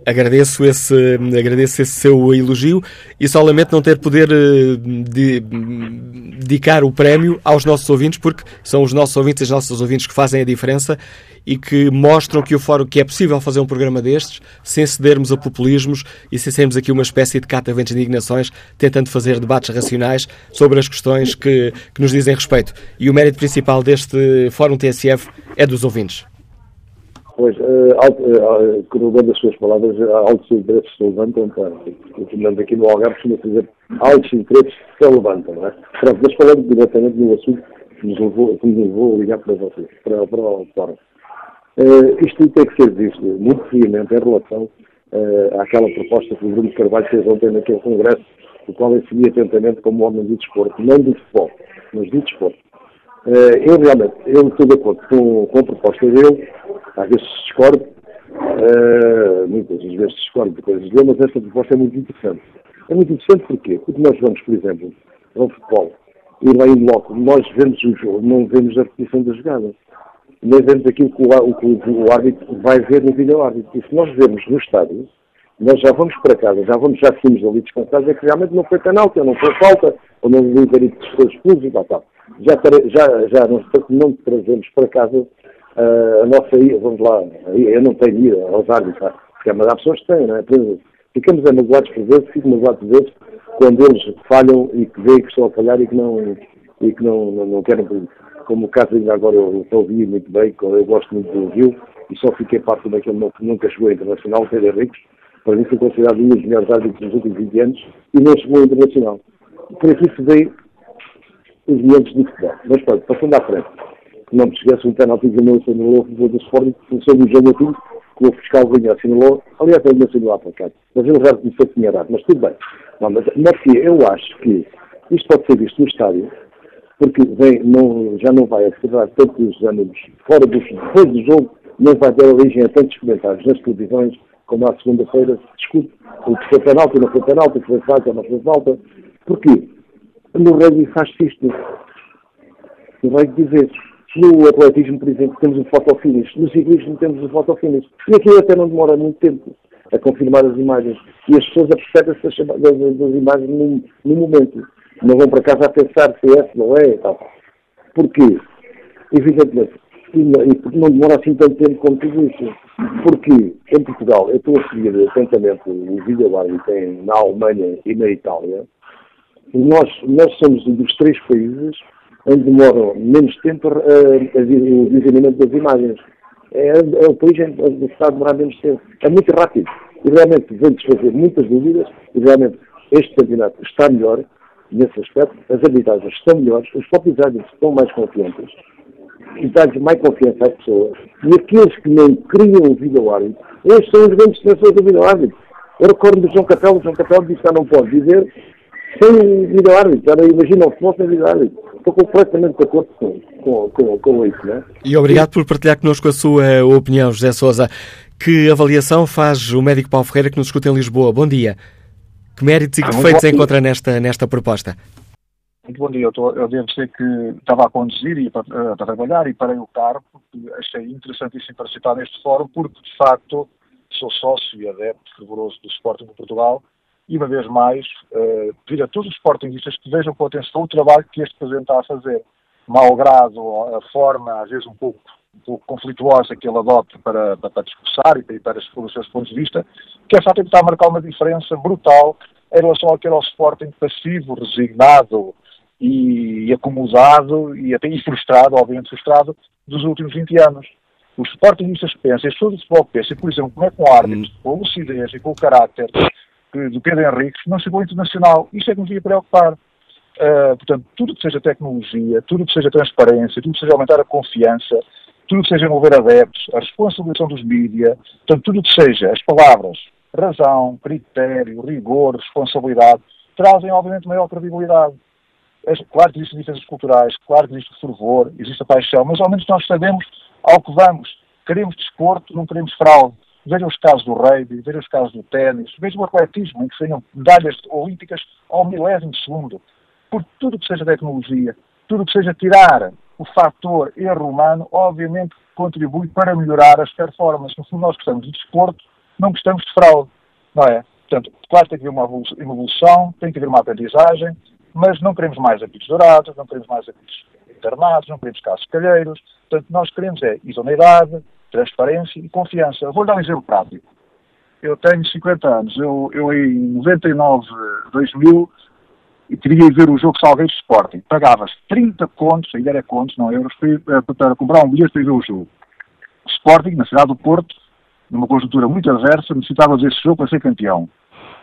Speaker 2: agradeço, esse, agradeço esse seu elogio e só lamento não ter poder uh, de, dedicar o prémio aos nossos ouvintes, porque são os nossos ouvintes e os nossos ouvintes que fazem a diferença e que mostram que o fórum que é possível fazer um programa destes sem cedermos a populismos e sem sermos aqui uma espécie de cataventos de indignações, tentando fazer debates racionais sobre as questões que, que nos dizem respeito. E o mérito principal deste fórum TSF é dos ouvintes.
Speaker 6: Pois, uh, uh, corroborando as suas palavras, altos interesses se levantam, continuando aqui no Algarve, costuma dizer altos interesses se levantam, não é? Pronto, mas falando diretamente no assunto que nos levou a ligar para vocês, para, para o fórum. Uh, isto tem que ser visto muito friamente em relação uh, àquela proposta que o Bruno Carvalho fez ontem naquele congresso, o qual eu segui atentamente como homem do desporto, não do futebol, mas do desporto. Uh, eu realmente, eu estou de acordo com, com a proposta dele, às vezes discordo, uh, muitas vezes discordo de coisas dele, mas esta proposta é muito interessante. É muito interessante porquê? Porque nós vamos, por exemplo, ao futebol, e lá em loco, nós vemos o jogo, não vemos a repetição das jogadas nem vemos aquilo que o, o, o árbitro vai ver no vídeo árbitro. E se nós vemos no estádio, nós já vamos para casa, já vamos, já seguimos ali descansados, é que realmente não foi penalti, não foi falta, ou não o Ibarito foi expulso e tal, tal. Já, já, já não, não trazemos para casa uh, a nossa ida, vamos lá, eu não tenho ida aos árbitros, porque mas há pessoas que têm, não é? Ficamos amagoados por vezes, fico amagoado por vezes, quando eles falham e que veem que estão a falhar e que não, e que não, não, não querem como o ainda agora eu, ouvi muito bem, eu gosto muito do Rio, e só fiquei parte daquele que nunca chegou a internacional, Pedro Henriques, para mim foi considerado um dos melhores árbitros dos últimos 20 anos, e não chegou a internacional. Por aqui se vê os momentos de futebol. Mas pronto, passando à frente, não me esqueço, um penalti que não assinalou a favor do Sporting, que foi no jogo aqui, que o fiscal vinha assinalou, aliás, ele não assinalou para cá, mas ele já começou a tinha dado, mas tudo bem. Não, mas, mas eu acho que isto pode ser visto no estádio, porque vem, não, já não vai acelerar tantos ânimos fora dos, depois do jogo, não vai dar origem a tantos comentários nas televisões, como à segunda-feira se discute o que foi penalti, não foi penalti, foi falta, não foi falta. Porquê? No rugby faz-se isto. No rugby dizer, no atletismo, por exemplo, temos um fotofinish, no ciclismo temos um fotofinish. E aquilo até não demora muito tempo a confirmar as imagens. E as pessoas apercebem-se das, das, imagens no, no momento não vão para casa a pensar se é, se não é e tal. Porquê? Evidentemente, e porque não demora assim tanto tempo como tudo isso. Porque em Portugal, eu estou a seguir atentamente o vídeo que tem na Alemanha e na Itália, e nós, nós somos um dos três países onde demoram menos tempo a, a, a, o visionamento das imagens. É, é o país onde está a demorar menos tempo. É muito rápido. E realmente vem desfazer muitas dúvidas, e realmente este campeonato está melhor, nesse aspecto, as arbitragens estão melhores, os próprios estão mais confiantes
Speaker 7: e dar-lhes mais confiança às pessoas. E aqueles que não criam o vídeo-árbitro, estes são os grandes defensores do vídeo-árbitro. Eu recordo do João Capelo, o João Capelo disse que não pode dizer sem vídeo-árbitro. Agora imagina o futebol sem vídeo-árbitro. Estou completamente de acordo com, com, com, com isso. Né?
Speaker 2: E obrigado por partilhar connosco a sua opinião, José Sousa. Que avaliação faz o médico Paulo Ferreira que nos escuta em Lisboa? Bom dia. Que méritos e que defeitos encontra nesta, nesta proposta?
Speaker 8: Muito bom dia. Eu, tô, eu devo dizer que estava a conduzir e para, uh, para trabalhar e parei o carro porque achei interessantíssimo participar neste fórum porque, de facto, sou sócio e adepto fervoroso do Sporting de Portugal e, uma vez mais, uh, pedir a todos os Sportingistas que vejam com atenção o trabalho que este Presidente está a fazer. Malgrado a forma, às vezes, um pouco, pouco conflituosa que ele adota para, para, para discursar e para, para expor os seus pontos de vista, que é está a marcar uma diferença brutal em relação ao que era o Sporting passivo, resignado e, e acomodado e até e frustrado, obviamente frustrado, dos últimos 20 anos. Os Sportingistas pensam, as pessoas do futebol pensam, por exemplo, como é que um árbitro, com a lucidez e com o caráter do Pedro Henrique, não chegou internacional. Isto é que nos ia preocupar. Uh, portanto, tudo que seja tecnologia, tudo que seja transparência, tudo que seja aumentar a confiança, tudo que seja envolver adeptos, a responsabilização dos mídias, portanto, tudo que seja as palavras razão, critério, rigor, responsabilidade, trazem, obviamente, maior credibilidade. Claro que existem diferenças culturais, claro que existe fervor, existe a paixão, mas ao menos nós sabemos ao que vamos. Queremos desporto, não queremos fraude. Vejam os casos do rugby, vejam os casos do ténis, vejam o atletismo, em que tenham medalhas olímpicas ao milésimo segundo. Por tudo que seja tecnologia, tudo que seja tirar o fator erro humano, obviamente contribui para melhorar as performances. No fundo, nós gostamos de desporto, não gostamos de fraude, não é? Portanto, claro tem que haver uma evolução, tem que haver uma aprendizagem, mas não queremos mais apitos dourados, não queremos mais apitos internados, não queremos casos calheiros. Portanto, nós queremos é idoneidade, transparência e confiança. Vou-lhe dar um exemplo prático. Eu tenho 50 anos. Eu, eu em 99, 2000, queria ir ver o jogo Salgueiros Sporting. Pagavas 30 contos, ainda era contos, não euros, para, para comprar um bilhete para ver o jogo. Sporting, na cidade do Porto, numa conjuntura muito adversa, necessitava desse jogo para ser campeão.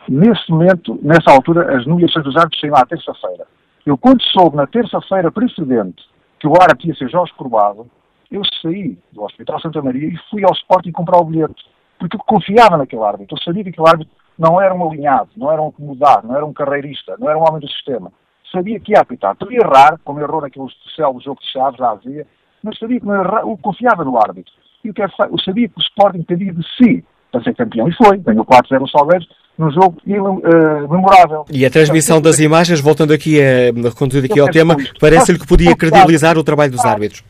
Speaker 8: Nesse momento, nessa altura, as nomeações dos árbitros saíram à terça-feira. Eu, quando soube na terça-feira precedente que o árbitro ia ser Jorge Corbado, eu saí do Hospital Santa Maria e fui ao Sporting comprar o bilhete. Porque eu confiava naquele árbitro. Eu sabia que aquele árbitro não era um alinhado, não era um acomodado, não era um carreirista, não era um homem do sistema. Sabia que ia apitar. Podia errar, como errou naquele especial do jogo de Chaves, já havia, mas sabia que não errar, confiava no árbitro. E o que é eu sabia que o Sporting dependia de si para ser campeão. E foi. Ganhou 4-0 no Salgueiros num jogo uh, memorável.
Speaker 2: E a transmissão das imagens, voltando aqui, a, aqui ao tema, parece-lhe que podia credibilizar o trabalho dos árbitros.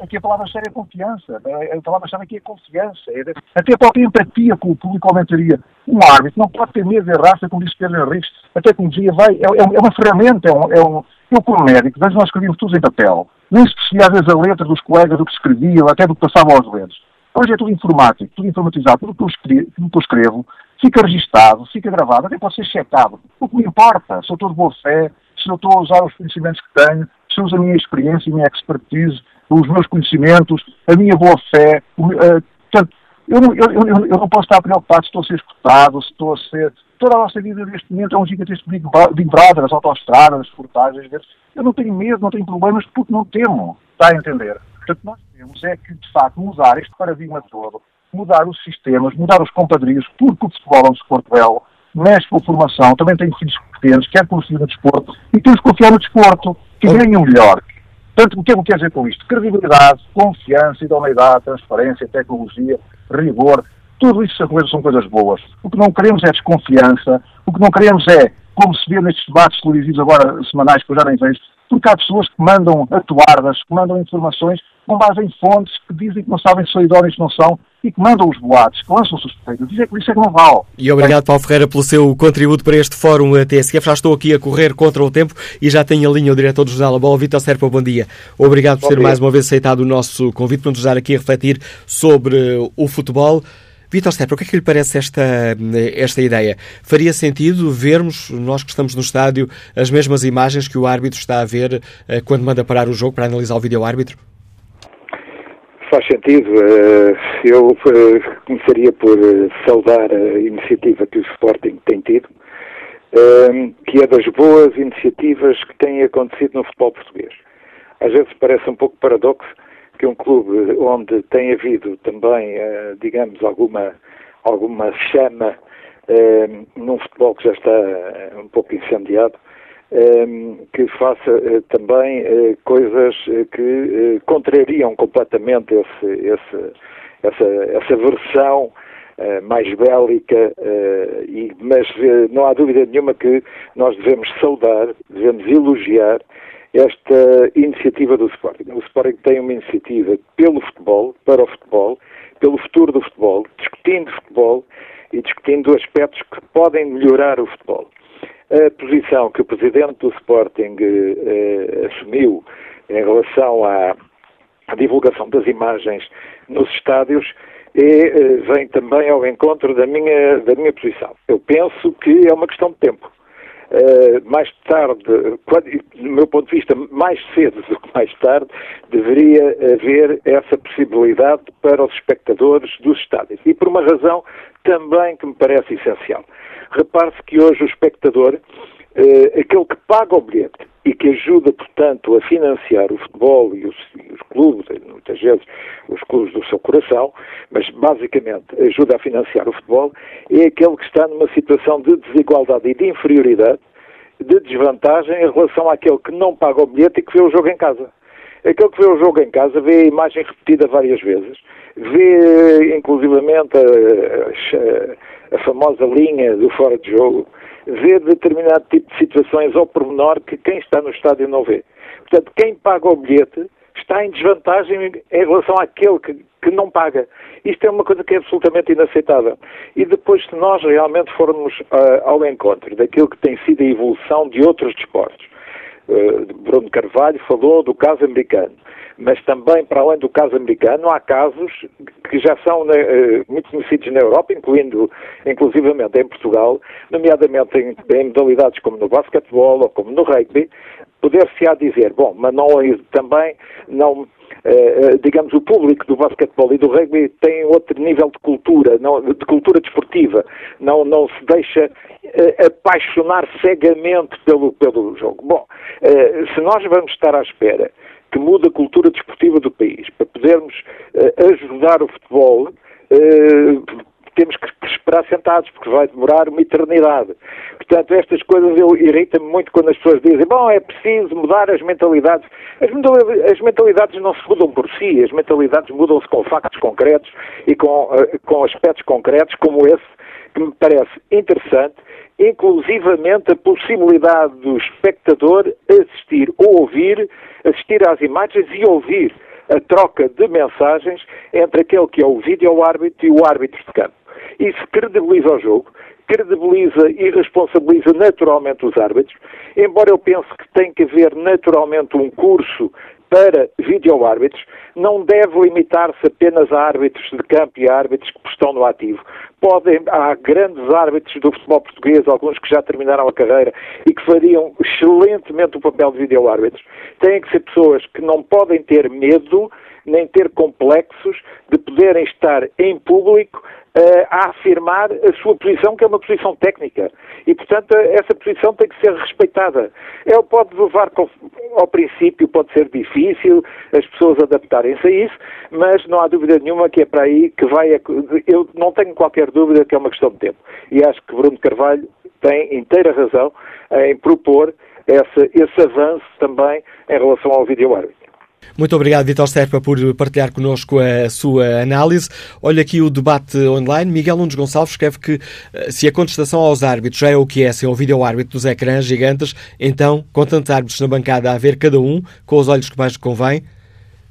Speaker 8: Aqui a palavra-chave é confiança. A palavra-chave aqui é confiança. É até a própria empatia que o público aumentaria. Um árbitro não pode ter medo de errar, como disse Pedro Henrique. A tecnologia vai, é, é, é uma ferramenta, é um, é um, eu como médico, vejo nós escrevíamos tudo em papel. Nem se percebia às vezes a letra dos colegas, do que escreviam, até do que passava aos dedos. Hoje é tudo informático, tudo informatizado, tudo que eu escrevo, que eu escrevo fica registado, fica gravado, até pode ser checado. O que me importa, se eu estou de boa fé, se eu estou a usar os conhecimentos que tenho, se uso a minha experiência, a minha expertise, os meus conhecimentos, a minha boa fé. Uh, portanto, eu não, eu, eu, eu não posso estar preocupado se estou a ser escutado, se estou a ser. Toda a nossa vida neste momento é um gigantesco Big, Brother, as autoestradas, as portagens. Eu não tenho medo, não tenho problemas porque não temo. Está a entender? Portanto, nós temos é que, de facto, mudar este paradigma todo, mudar os sistemas, mudar os compadrios, porque o futebol é um desporto belo, mexe com a formação, também tenho filhos pequenos, quero conhecer no desporto, e temos que confiar no desporto, que ganhem melhor. Portanto, o que é que quer dizer com isto? Credibilidade, confiança, idoneidade, transparência, tecnologia, rigor, tudo isso são coisas boas. O que não queremos é desconfiança, o que não queremos é, como se vê nestes debates televisivos agora semanais que eu já nem vejo, porque há pessoas que mandam atuardas, que mandam informações com base em fontes que dizem que não sabem se são idóneos ou não são e que mandam os boatos, que lançam suspeitas. Dizer que isso é que não vale.
Speaker 2: E obrigado, Paulo Ferreira, pelo seu contributo para este fórum TSF. Já estou aqui a correr contra o tempo e já tenho a linha o diretor do Jornal A Bola, Vitor Serpa, bom dia. Obrigado por ter mais uma vez aceitado o nosso convite para nos ajudar aqui a refletir sobre o futebol. Vitor Serpa, o que é que lhe parece esta, esta ideia? Faria sentido vermos, nós que estamos no estádio, as mesmas imagens que o árbitro está a ver eh, quando manda parar o jogo para analisar o vídeo-árbitro?
Speaker 9: Faz sentido. Eh, eu eh, começaria por saudar a iniciativa que o Sporting tem tido, que é das boas iniciativas que têm acontecido no futebol português. Às vezes parece um pouco paradoxo que um clube onde tem havido também, eh, digamos, alguma, alguma chama eh, num futebol que já está eh, um pouco incendiado, que faça também coisas que contrariam completamente esse, esse, essa, essa versão mais bélica, mas não há dúvida nenhuma que nós devemos saudar, devemos elogiar esta iniciativa do Sporting. O Sporting tem uma iniciativa pelo futebol, para o futebol, pelo futuro do futebol, discutindo futebol e discutindo aspectos que podem melhorar o futebol. A posição que o presidente do Sporting eh, assumiu em relação à, à, divulgação das imagens nos estádios é, eh, vem também ao encontro da minha, da minha posição. Eu penso que é uma questão de tempo. Uh, mais tarde, quando, do meu ponto de vista, mais cedo do que mais tarde, deveria haver essa possibilidade para os espectadores dos estádios. E por uma razão também que me parece essencial. Repare-se que hoje o espectador uh, aquele que paga o bilhete e que ajuda, portanto, a financiar o futebol e os, e os, clubes, muitas vezes os clubes do seu coração, mas basicamente ajuda a financiar o futebol, é aquele que está numa situação de desigualdade e de inferioridade, de desvantagem em relação àquele que não paga o bilhete e que vê o jogo em casa. Aquele que vê o jogo em casa vê a imagem repetida várias vezes, vê inclusivamente a, a, a famosa linha do fora de jogo, vê determinado tipo de situações ao pormenor que quem está no estádio não vê. Portanto, quem paga o bilhete está em desvantagem em relação àquele que, que não paga. Isto é uma coisa que é absolutamente inaceitável. E depois, se nós realmente formos uh, ao encontro daquilo que tem sido a evolução de outros desportos, Bruno Carvalho falou do caso americano. Mas também, para além do caso americano, há casos que já são uh, muito conhecidos na Europa, incluindo, inclusivamente em Portugal, nomeadamente em, em modalidades como no basquetebol ou como no rugby, poder-se-á dizer, bom, mas não, também não, uh, digamos, o público do basquetebol e do rugby tem outro nível de cultura, não, de cultura desportiva, não, não se deixa uh, apaixonar cegamente pelo, pelo jogo. Bom, se nós vamos estar à espera que mude a cultura desportiva do país. Para podermos ajudar o futebol, temos que, esperar sentados, porque vai demorar uma eternidade. Portanto, estas coisas irritam-me muito quando as pessoas dizem, bom, é preciso mudar as mentalidades. As, as mentalidades não se mudam por si, as mentalidades mudam-se com factos concretos e com, uh, com aspectos concretos como esse, que me parece interessante inclusivamente a possibilidade do espectador assistir ou ouvir, assistir às imagens e ouvir a troca de mensagens entre aquele que é o vídeo-árbitro e o árbitro de campo. Isso credibiliza o jogo, credibiliza e responsabiliza naturalmente os árbitros, embora eu pense que tem que haver naturalmente um curso para vídeo-árbitros não deve limitar-se apenas a árbitros de campo e a árbitros que estão no ativo. Podem, há grandes árbitros do futebol português, alguns que já terminaram a carreira e que fariam excelentemente o papel de vídeo-árbitros. Têm que ser pessoas que não podem ter medo nem ter complexos de poderem estar em público uh, a afirmar a sua posição, que é uma posição técnica. E, portanto, essa posição tem que ser respeitada. Ele pode levar, ao princípio, pode ser difícil as pessoas adaptarem-se a isso, mas não há dúvida nenhuma que é para aí que vai. Eu não tenho qualquer dúvida que é uma questão de tempo. E acho que Bruno Carvalho tem inteira razão em propor esse, esse avanço também em relação ao vídeo árbitro.
Speaker 2: Muito obrigado, Vitor Serpa, por partilhar connosco a sua análise. Olha aqui o debate online. Miguel Nunes Gonçalves escreve que eh, se a contestação aos árbitros já é o que é sem ouvir ao árbitro dos ecrãs gigantes, então, com tantos árbitros na bancada a ver cada um, com os olhos que mais convém,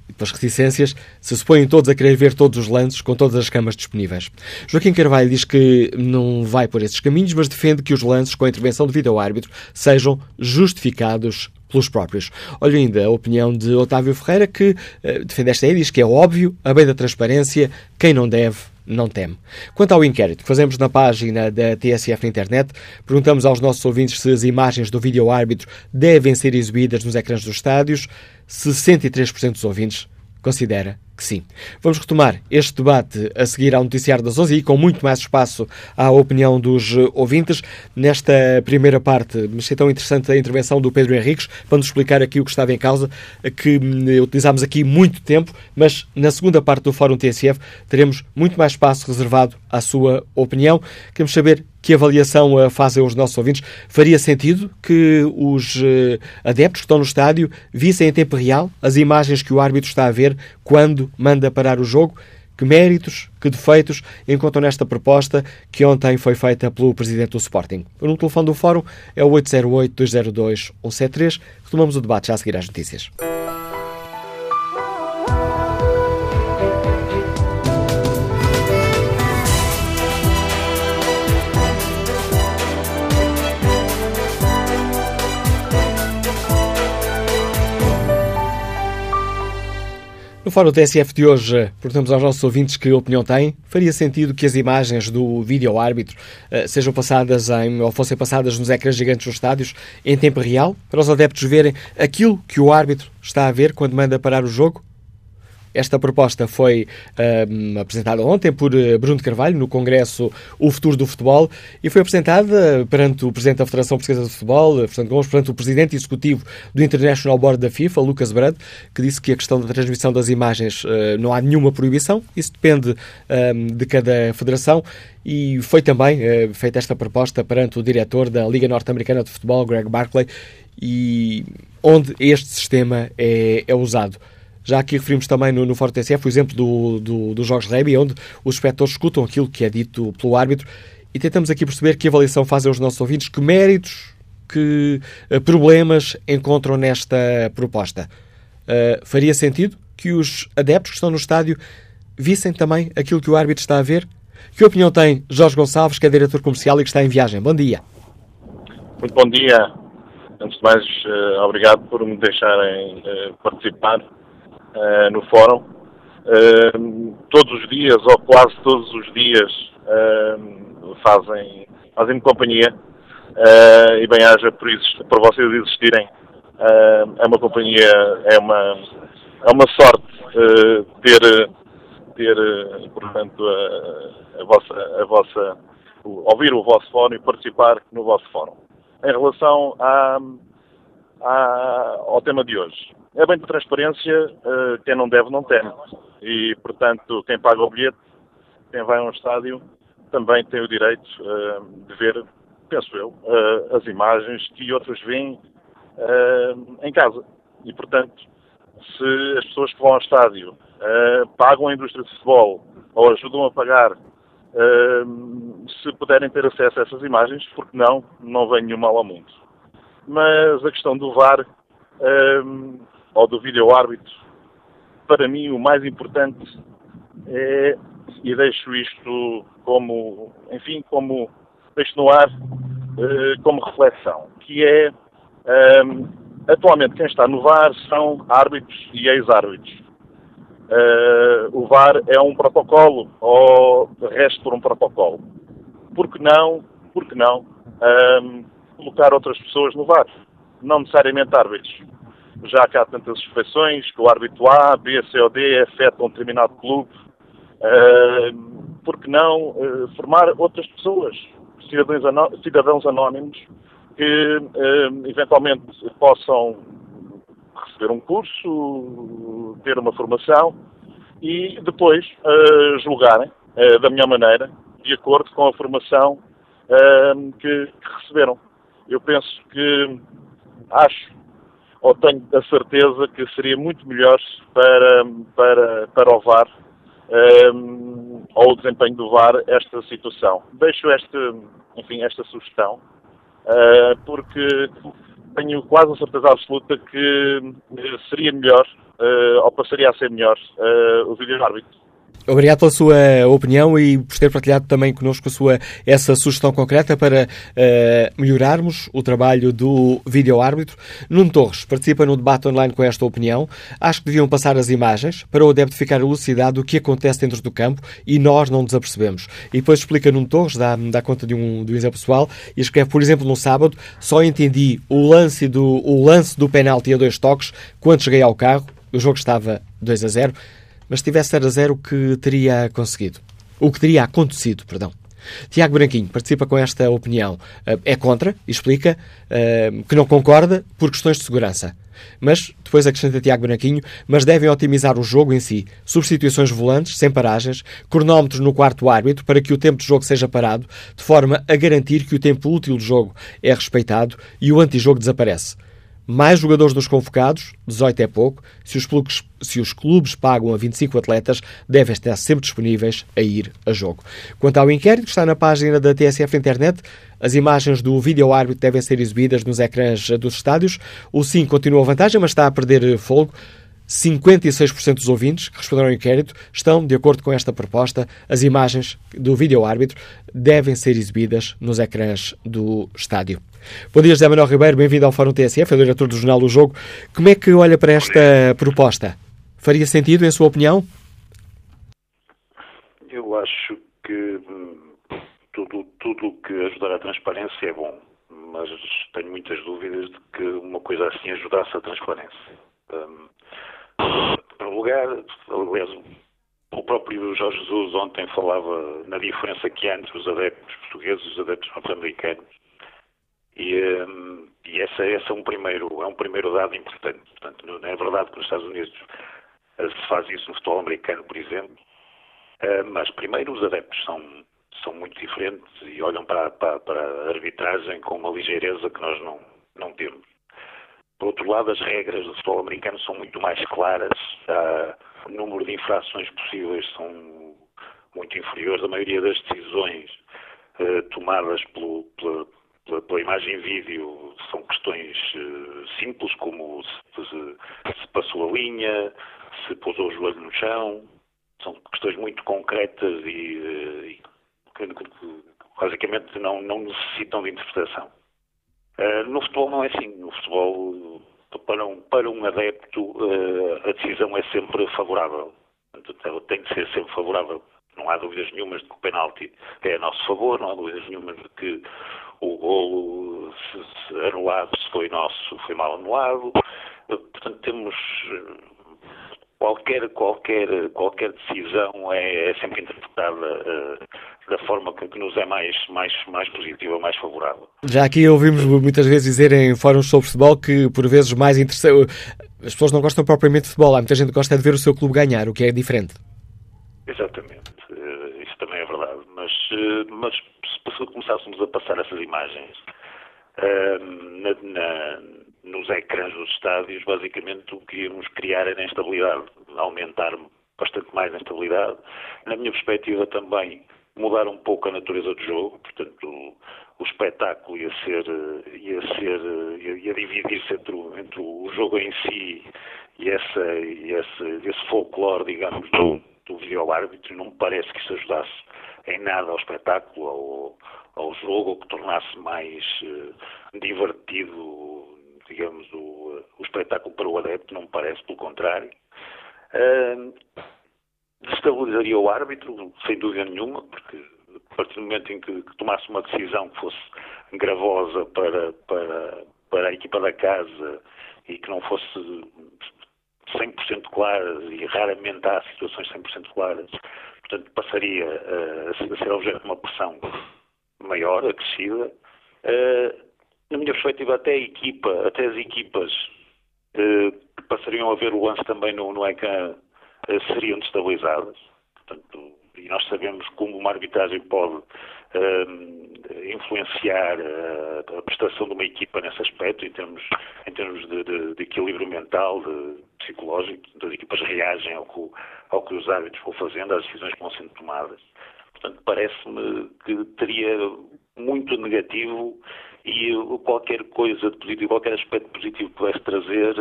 Speaker 2: e pelas reticências, se supõem todos a querer ver todos os lances com todas as camas disponíveis. Joaquim Carvalho diz que não vai por esses caminhos, mas defende que os lances com a intervenção de vídeo-árbitro sejam justificados pelos próprios. Olha ainda a opinião de Otávio Ferreira, que uh, defende esta ideia diz que é óbvio, a bem da transparência, quem não deve, não teme. Quanto ao inquérito que fazemos na página da TSF na internet, perguntamos aos nossos ouvintes se as imagens do vídeo-árbitro devem ser exibidas nos ecrãs dos estádios. 63% dos ouvintes considera que sim. Vamos retomar este debate a seguir ao Noticiário das 11 e com muito mais espaço à opinião dos ouvintes. Nesta primeira parte, me achei tão interessante a intervenção do Pedro Henriques para nos explicar aqui o que estava em causa, que hum, utilizámos aqui muito tempo, mas na segunda parte do Fórum TSF teremos muito mais espaço reservado à sua opinião. Queremos saber que avaliação fazem os nossos ouvintes? Faria sentido que os uh, adeptos que estão no estádio vissem em tempo real as imagens que o árbitro está a ver quando manda parar o jogo? Que méritos, que defeitos encontram nesta proposta que ontem foi feita pelo Presidente do Sporting? O número telefone do Fórum é o 808-202-173. Retomamos o debate já a seguir às notícias. No Fórum TSF de hoje, perguntamos aos nossos ouvintes que opinião têm. Faria sentido que as imagens do vídeo árbitro uh, sejam passadas em, ou fossem passadas nos ecrãs gigantes dos estádios em tempo real, para os adeptos verem aquilo que o árbitro está a ver quando manda parar o jogo? Esta proposta foi uh, apresentada ontem por eh, Bruno Carvalho no Congresso O Futuro do Futebol e foi apresentada perante o Presidente da Federação Portuguesa de Futebol, eh, Fernando Gomes, perante o Presidente Executivo do International Board da FIFA, Lucas Brand, que disse que a questão da transmissão das imagens uh, não há nenhuma proibição, isso depende uh, de cada federação e foi também feita esta proposta perante o diretor da Liga Norte-Americana de Futebol, Greg Barclay, e onde este sistema é, é usado. Já aqui referimos também no, no Fórum TSF o exemplo do, do, dos Jogos de Rugby, onde os espectadores escutam aquilo que é dito pelo árbitro e tentamos aqui perceber que avaliação fazem os nossos ouvintes, que méritos, que uh, problemas encontram nesta proposta. Uh, faria sentido que os adeptos que estão no estádio vissem também aquilo que o árbitro está a ver? Que opinião tem Jorge Gonçalves, que é diretor comercial e que está em viagem? Bom dia.
Speaker 10: Muito bom dia. Antes de mais, uh, obrigado por me deixarem participar uh, no fórum. Uh, todos os dias, ou quase todos os dias, uh, fazem, fazem companhia e bem haja por, isso, por vocês existirem. é uma companhia, é uma, é uma sorte ter, ter portanto, a, a, vossa, a vossa, ouvir o vosso fórum e participar no vosso fórum. Em relação à, à, ao tema de hoje, é bem de transparência, uh, quem não deve não teme. E, portanto, quem paga o bilhete, quem vai a um estádio, também tem o direito uh, de ver, penso eu, uh, as imagens que outros veem em casa. E, portanto, se as pessoas que vão ao estádio pagam a indústria de futebol ou ajudam a pagar, se puderem ter acesso a essas imagens, porque não, não vem nenhum mal ao mundo. Mas a questão do VAR ou do vídeo-árbitro, para mim o mais importante é, e deixo isto como, enfim, como, deixo no ar uh, como reflexão, que é, um, ehm, atualmente quem está no VAR são árbitros e ex-árbitros. Uh, o VAR é um protocolo, ou resta por um protocolo. Por que não, por que não um, ehm, colocar outras pessoas no VAR? Não necessariamente árbitros já que há tantas suspeições que o árbitro A, B, C ou D afeta um determinado clube, uh, por que não uh, formar outras pessoas, cidadãos, anó cidadãos anónimos, que uh, eventualmente possam receber um curso, ter uma formação e depois uh, julgarem da melhor maneira, de acordo com a formação que, que receberam. Eu penso que acho ou tenho a certeza que seria muito melhor para, para, para o VAR um, ou o desempenho do VAR esta situação. Deixo este, enfim, esta sugestão uh, porque tenho quase a certeza absoluta que seria melhor uh, ou passaria a ser melhor uh, o vídeo-árbitro
Speaker 2: Obrigado pela sua opinião e por ter partilhado também connosco a sua, essa sugestão concreta para uh, melhorarmos o trabalho do vídeo-árbitro. Nuno Torres participa no debate online com esta opinião. Acho que deviam passar as imagens para o adepto ficar elucidado do que acontece dentro do campo e nós não nos apercebemos. E depois explica Nuno Torres, dá, dá conta de um, de um exemplo pessoal, e escreve, por exemplo, no sábado, só entendi o lance do, o lance do penalti a dois toques quando cheguei ao carro, o jogo estava 2 a 0 mas se tivesse 0 a 0, o que teria conseguido? O que teria acontecido, perdão. Tiago Branquinho participa com esta opinião. É contra, explica que não concorda por questões de segurança. Mas, depois acrescenta Tiago Branquinho, mas devem otimizar o jogo em si. Substituições volantes, sem paragens, cronómetros no quarto árbitro para que o tempo de jogo seja parado, de forma a garantir que o tempo útil do jogo é respeitado e o antijogo desaparece. Mais jogadores nos convocados, 18 é pouco. Se os, clubes, se os clubes pagam a 25 atletas, devem estar sempre disponíveis a ir a jogo. Quanto ao inquérito, que está na página da TSF Internet, as imagens do vídeo árbitro devem ser exibidas nos ecrãs dos estádios. O sim continua a vantagem, mas está a perder fogo. 56% dos ouvintes que responderam ao inquérito estão de acordo com esta proposta. As imagens do vídeo árbitro devem ser exibidas nos ecrãs do estádio. Bom dia, José Manuel Ribeiro, bem-vindo ao Fórum TSF, é diretor do Jornal do Jogo. Como é que olha para esta proposta? Faria sentido, em sua opinião?
Speaker 11: Eu acho que hum, tudo tudo que ajudar a transparência é bom, mas tenho muitas dúvidas de que uma coisa assim ajudasse a transparência. Um, primeiro lugar, aliás, o próprio Jorge Jesus ontem falava na diferença que há entre os adeptos portugueses e os adeptos norte-americanos e, um, e essa, essa é, um primeiro, é um primeiro dado importante. Portanto, não é verdade que nos Estados Unidos uh, se faz isso no futebol americano, por exemplo, uh, mas primeiro os adeptos são, são muito diferentes e olham para, para, para a arbitragem com uma ligeireza que nós não, não temos. Por outro lado, as regras do futebol americano são muito mais claras, o número de infrações possíveis são muito inferiores, a maioria das decisões tomadas pelo, pela, pela, pela imagem vídeo são questões uh, simples, como se, se, se, passou a linha, se pousou o joelho no chão, são questões muito concretas e, uh, e basicamente não, não necessitam de interpretação. Uh, no futebol não é assim. No futebol, para um, para um adepto, a decisão é sempre favorável. Ela tem que ser sempre favorável. Não há dúvidas nenhumas de que o penalti é a nosso favor, não há dúvidas nenhumas de que o golo se, se anulado se foi nosso, foi mal anulado. Portanto, temos qualquer, qualquer, qualquer decisão é, é sempre interpretada uh, da forma que, que, nos é mais, mais, mais positiva, mais favorável.
Speaker 2: Já aqui ouvimos muitas vezes dizer em fóruns sobre futebol que, por vezes, mais interessante. As pessoas não gostam propriamente de futebol, há muita gente que gosta de ver o seu clube ganhar, o que é diferente.
Speaker 11: Exatamente, uh, isso também é verdade. Mas, uh, mas se começássemos a passar essas imagens uh, na, na, nos ecrãs dos estádios, basicamente o que íamos criar era instabilidade, aumentar bastante mais a instabilidade. Na minha perspectiva também mudar um pouco a natureza do jogo, portanto o, o espetáculo ia ser, ia ser, ia, ia dividir-se entre, entre, o jogo em si e, essa, e esse, esse folclore, digamos, do, do vídeo-árbitro, não me parece que isso ajudasse em nada ao espetáculo, ao, ao jogo, ou que tornasse mais uh, divertido, digamos, o, o, espetáculo para o adepto, não me parece, pelo contrário. Uh, destabilizaria o árbitro, sem dúvida nenhuma, porque a partir do momento em que, que tomasse uma decisão que fosse gravosa para, para, para a equipa da casa e que não fosse 100% claras, e raramente há situações 100% claras, portanto passaria uh, a ser objeto de uma pressão maior, acrescida. Uh, na minha perspectiva, até a equipa, até as equipas uh, que passariam a ver o lance também no, no ecrã seriam destabilizadas. Portanto, e nós sabemos como uma arbitragem pode influenciar a, a, prestação de uma equipa nesse aspecto, em termos, em termos de, de, de equilíbrio mental, de, psicológico, as equipas reagem ao que, ao que os árbitros vão fazendo, às decisões que vão sendo tomadas. Portanto, parece-me que teria muito negativo e qualquer coisa de positivo, qualquer aspecto positivo que pudesse trazer,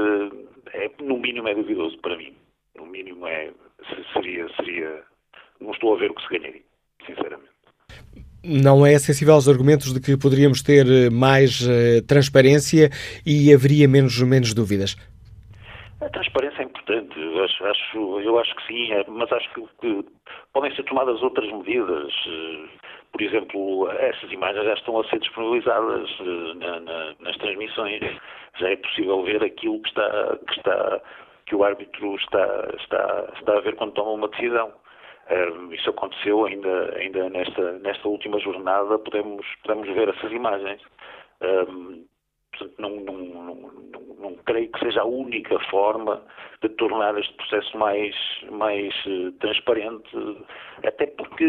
Speaker 11: eh, é, no mínimo é duvidoso para mim. No mínimo é, seria, seria, não estou a ver o que se ganharia, sinceramente
Speaker 2: não é sensível aos argumentos de que poderíamos ter eh, mais uh, transparência e haveria menos, menos dúvidas?
Speaker 11: A transparência é importante, eu acho, acho, eu acho que sim, é, mas acho que, que, podem ser tomadas outras medidas. Eh, por exemplo, essas imagens já estão a ser disponibilizadas na, na, nas transmissões. Já é possível ver aquilo que está, que está que o árbitro está, está, está a ver quando toma uma decisão. Isso aconteceu ainda, ainda nesta, nesta última jornada, podemos, podemos ver essas imagens. Não, não, não, não, creio que seja a única forma de tornar este processo mais, mais uh, transparente, até porque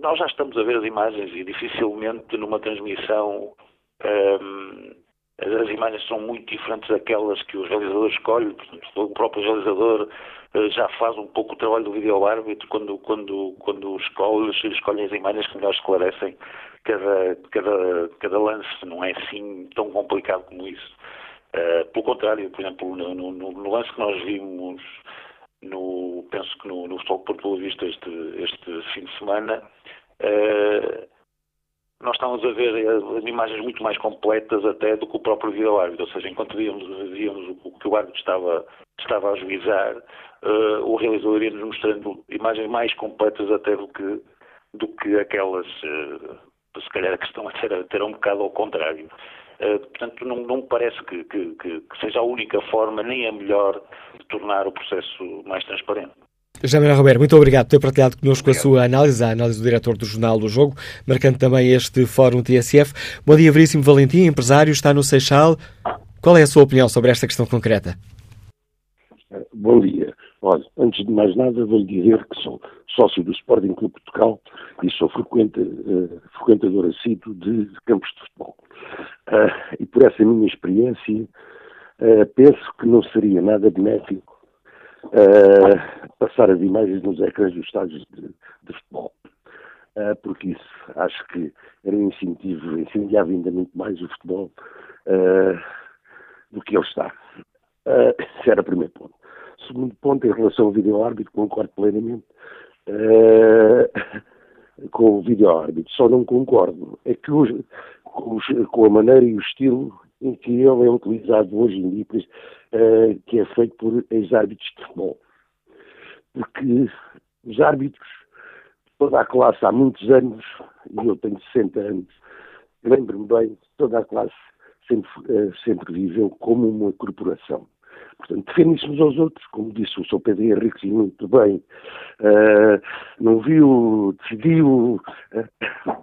Speaker 11: nós já estamos a ver as imagens e dificilmente numa transmissão um, as imagens são muito diferentes daquelas que o realizador escolhe, o próprio realizador já faz um pouco o trabalho do vídeo-árbitro quando, quando, quando escolhe, escolhe as imagens que melhor esclarecem cada, cada, cada lance, não é assim tão complicado como isso. Uh, pelo contrário, por exemplo, no, no, no, lance que nós vimos, no, penso que no, no Futebol Porto Boa Vista este, este fim de semana, uh, nós estávamos a ver uh, imagens muito mais completas até do que o próprio vídeo árbitro, ou seja, enquanto víamos, víamos o que o árbitro estava, estava a ajuizar, uh, o realizador ia-nos mostrando imagens mais completas até do que, do que aquelas uh, se calhar a questão era, era um bocado ao contrário. Uh, portanto, não, não me parece que, que, que, seja a única forma, nem a melhor, de tornar o processo mais transparente.
Speaker 2: Jamila Roberto, muito obrigado por ter partilhado connosco obrigado. a sua análise, a análise do diretor do Jornal do Jogo, marcando também este Fórum TSF. Bom dia, Veríssimo Valentim, empresário, está no Seixal. Qual é a sua opinião sobre esta questão concreta?
Speaker 12: Bom dia. Olha, antes de mais nada, vou-lhe dizer que sou sócio do Sporting Clube Portugal e sou frequente, uh, frequentador assíduo de, de, campos de futebol. Uh, e por essa minha experiência, uh, penso que não seria nada benéfico passar as imagens nos ecrãs dos estádios de, de futebol. porque isso acho que era um incentivo, incendiava ainda muito mais o futebol do que ele está. esse era o primeiro ponto. Segundo ponto, em relação ao vídeo-árbitro, concordo plenamente uh, com o vídeo-árbitro. Só não concordo é que hoje, com, os, com, a maneira e o estilo que ele é utilizado hoje em dia, uh, que é feito por ex-árbitros de futebol. Porque os árbitros, toda a classe há muitos anos, e eu tenho 60 anos, lembro-me bem, toda a classe sempre, uh, sempre viveu como uma corporação. Portanto, defendem-se uns aos outros, como disse o Sr. Pedro Henrique muito bem, uh, não viu, decidiu,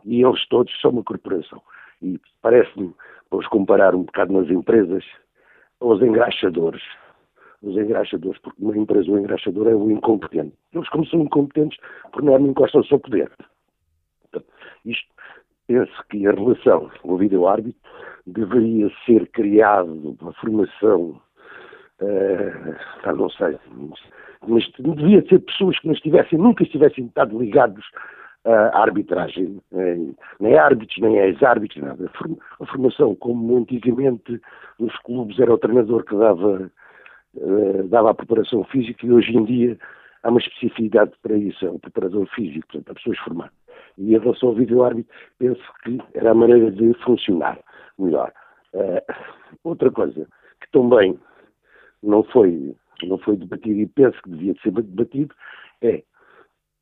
Speaker 12: e eles todos são uma corporação. E parece-me, vamos comparar um bocado nas empresas, aos engraxadores. Os engraxadores, porque numa empresa o engraxador é o incompetente. Eles, como são incompetentes, por norma encostam-se ao poder. Portanto, isto, penso que a relação com o vídeo-árbitro deveria ser criado uma formação Uh, não sei, mas devia ser pessoas que não estivessem, nunca estivessem estado ligados à arbitragem, uh, nem árbitros, nem ex-árbitros, nada. A formação, como antigamente nos clubes era o treinador que dava, uh, dava a preparação física e hoje em dia há uma especificidade para isso, é o preparador físico, portanto, há pessoas formadas. E em relação ao vídeo-árbitro, penso que era a maneira de funcionar melhor. Uh, outra coisa que também não foi, não foi debatido e penso que devia ser debatido é,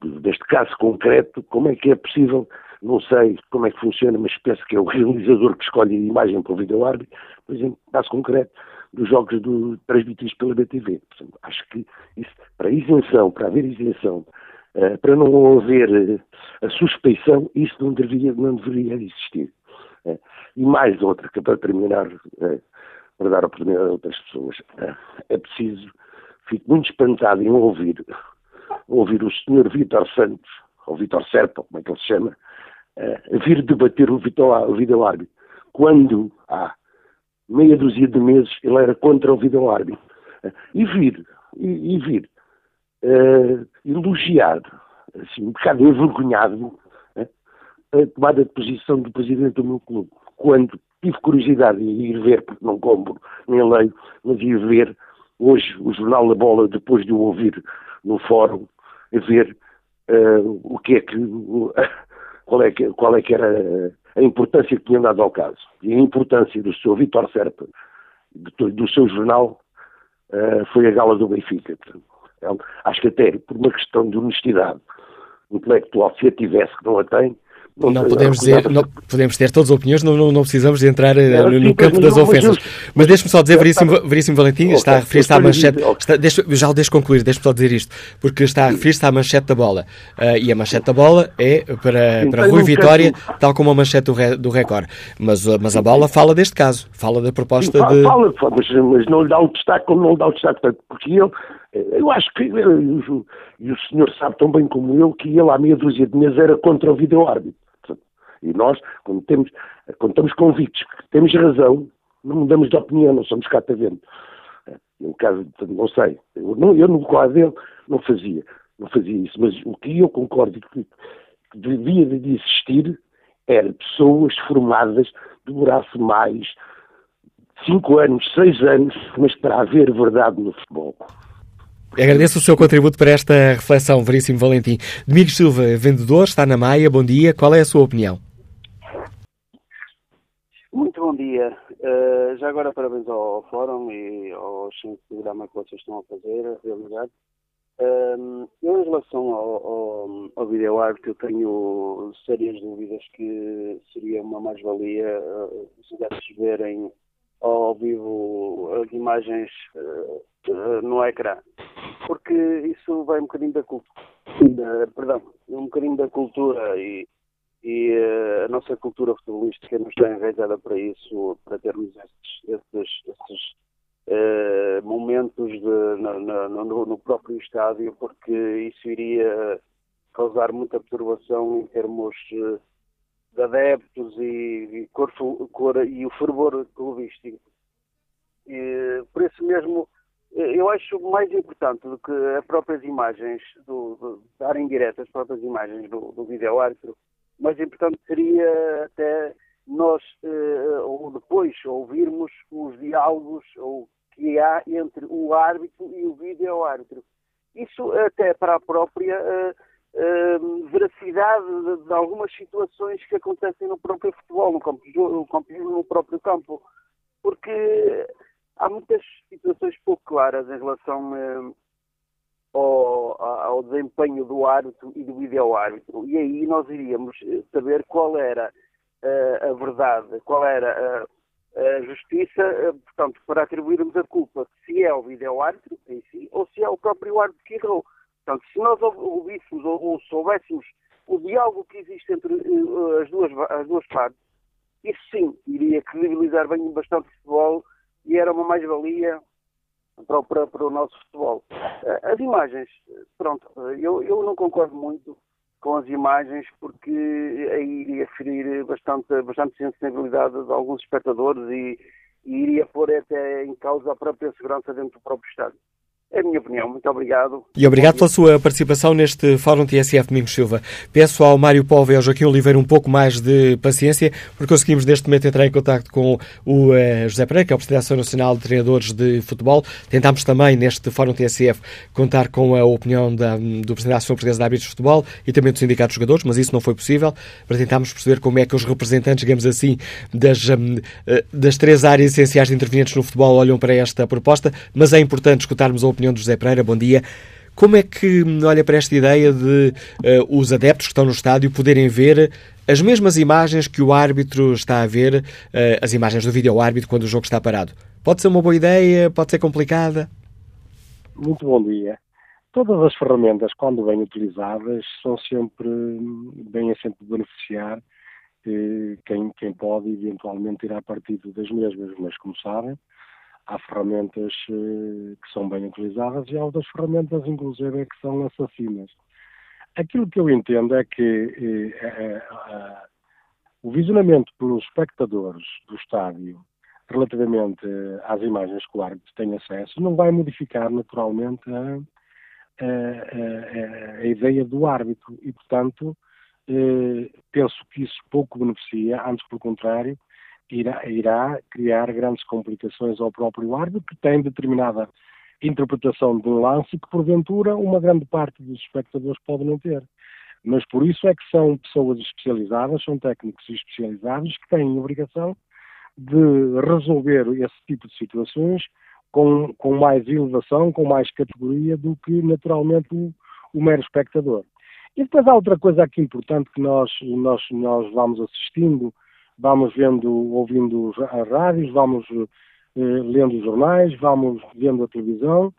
Speaker 12: neste caso concreto, como é que é possível, não sei como é que funciona, mas penso que é o realizador que escolhe a imagem para o vídeo-árbitro, por exemplo, caso concreto, dos jogos do, transmitidos pela BTV. Portanto, acho que isso, para isenção, para haver isenção, uh, para não haver uh, a suspeição, isso não deveria, não deveria existir. Uh, e mais outra, que para terminar, para dar oportunidade a outras pessoas. É preciso, fico muito espantado em ouvir, ouvir o senhor Vítor Santos, ou Vítor Serpa, como é que ele se chama, é, vir debater o vídeo árbitro, quando há meia dúzia de meses ele era contra o vídeo árbitro. É, e vir, e, e vir uh, elogiar, assim, um bocado envergonhado, a tomada de posição do presidente do meu clube, quando tive curiosidade de ir ver, porque não compro nem leio, mas ir ver hoje o Jornal da Bola, depois de o ouvir no fórum, a ver uh, o que é que, qual, é que, qual é que era a importância que tinha dado ao caso. E a importância do seu Vitor Serpa, do, do seu jornal, uh, foi a gala do Benfica. É acho que até por uma questão de honestidade intelectual, se a tivesse, que não a tem,
Speaker 2: Não, não podemos dizer, não, podemos ter todas as opiniões, não, não, não precisamos de entrar eh, no, no campo das ofensas. Mas deixe-me só dizer, Veríssimo, Veríssimo Valentim, está a referir-se à manchete. Está, deixa, já o deixo concluir, deixe-me só dizer isto, porque está a referir-se à manchete da bola. Uh, e a manchete da bola é para, Sim, para Rui Vitória, tal como a manchete do, re, do Record. Mas, mas a bola fala deste caso, fala da proposta
Speaker 13: Sim,
Speaker 2: de.
Speaker 13: Fala, mas, mas não lhe dá o destaque como não lhe dá o destaque, porque ele eu acho que, e o senhor sabe tão bem como eu, que ele há meia dúzia de meses era contra o vídeo-árbitro. E nós, quando, temos, quando estamos convictos que temos razão, não mudamos de opinião, não somos catavento. No caso, não sei, eu, não, eu no quadro dele não fazia, não fazia isso, mas o que eu concordo que, que devia de existir era pessoas formadas, durasse mais, cinco anos, seis anos, mas para haver verdade no futebol.
Speaker 2: Agradeço o seu contributo para esta reflexão, Veríssimo Valentim. Domingos Silva, vendedor, está na Maia, bom dia. Qual é a sua opinião?
Speaker 14: Muito bom dia. Uh, já agora parabéns ao, Fórum e ao excelente programa que vocês estão a fazer, a realizar. Uh, eu, em relação ao, ao, ao arte, eu tenho sérias dúvidas que seria uma mais-valia uh, se desse verem ao vivo as imagens uh, no ecrã. Porque isso vai um bocadinho da cultura, perdão, um bocadinho da cultura e, e uh, a nossa cultura futebolística não está enraizada para isso, para termos esses, esses, esses uh, momentos de, no, no, próprio estádio, porque isso iria causar muita perturbação em termos uh, de adeptos e, e, cor, cor, e o fervor clubístico. E, por isso mesmo, eu acho mais importante do que as próprias imagens, do, do, darem direto as próprias imagens do, do vídeo árbitro, mais importante seria até nós, eh, ou depois, ouvirmos os diálogos ou que há entre o árbitro e o vídeo árbitro. Isso até para a própria eh, uh, veracidade de, algumas situações que acontecem no próprio futebol, no, campo, no, próprio campo. Porque há muitas situações pouco claras em relação ao, ao, desempenho do árbitro e do vídeo-árbitro. E aí nós iríamos saber qual era uh, a verdade, qual era a, a justiça, portanto, para atribuirmos a culpa se é o vídeo-árbitro em si ou se é o próprio árbitro que errou. Portanto, se nós ouvíssemos ou, ou soubéssemos o diálogo que existe entre uh, as, duas, as duas partes, isso sim iria credibilizar bem bastante o futebol e era uma mais-valia para, para, para, o nosso futebol. Uh, as imagens, pronto, eu, eu não concordo muito com as imagens porque aí iria ferir bastante, bastante sensibilidade de alguns espectadores e, e iria pôr até em causa a própria segurança dentro do próprio estádio. É a minha opinião. Muito obrigado.
Speaker 2: E obrigado pela sua participação neste Fórum TSF Domingos Silva. Peço ao Mário Povo e ao Joaquim Oliveira um pouco mais de paciência, porque conseguimos neste momento entrar em contato com o uh, José Pereira, que é o Presidente Nacional de Treinadores de Futebol. Tentámos também, neste Fórum TSF, contar com a opinião da, do Presidente da Associação Portuguesa de Árbitros de Futebol e também do Sindicato de Jogadores, mas isso não foi possível, para tentarmos perceber como é que os representantes, digamos assim, das, eh, das três áreas essenciais de intervenientes no futebol olham para esta proposta, mas é importante escutarmos a opinião de José Pereira. Bom dia. Como é que olha para esta ideia de uh, os adeptos que estão no estádio poderem ver as mesmas imagens que o árbitro está a ver, uh, as imagens do vídeo árbitro quando o jogo está parado? Pode ser uma boa ideia? Pode ser complicada?
Speaker 7: Muito bom dia. Todas as ferramentas, quando bem utilizadas, são sempre bem a sempre beneficiar eh, quem, quem pode eventualmente tirar partido das mesmas, mas como sabem, há ferramentas eh, que são bem utilizadas e há outras ferramentas, inclusive, que são assassinas. Aquilo que eu entendo é que eh, eh, o visionamento pelos espectadores do estádio relativamente às imagens que o árbitro tem acesso não vai modificar naturalmente a, a, a, a ideia do árbitro e, portanto, penso que isso pouco beneficia, antes pelo contrário, irá, irá criar grandes complicações ao próprio árbitro, que tem determinada interpretação de um lance que, porventura, uma grande parte dos espectadores pode não ter. Mas por isso é que são pessoas especializadas, são técnicos especializados que têm a obrigação de resolver esse tipo de situações com, com mais elevação, com mais categoria do que naturalmente o, o mero espectador. E depois há outra coisa aqui importante que nós, nós, nós vamos assistindo, vamos vendo, ouvindo as rádios, vamos eh, lendo os jornais, vamos vendo a televisão,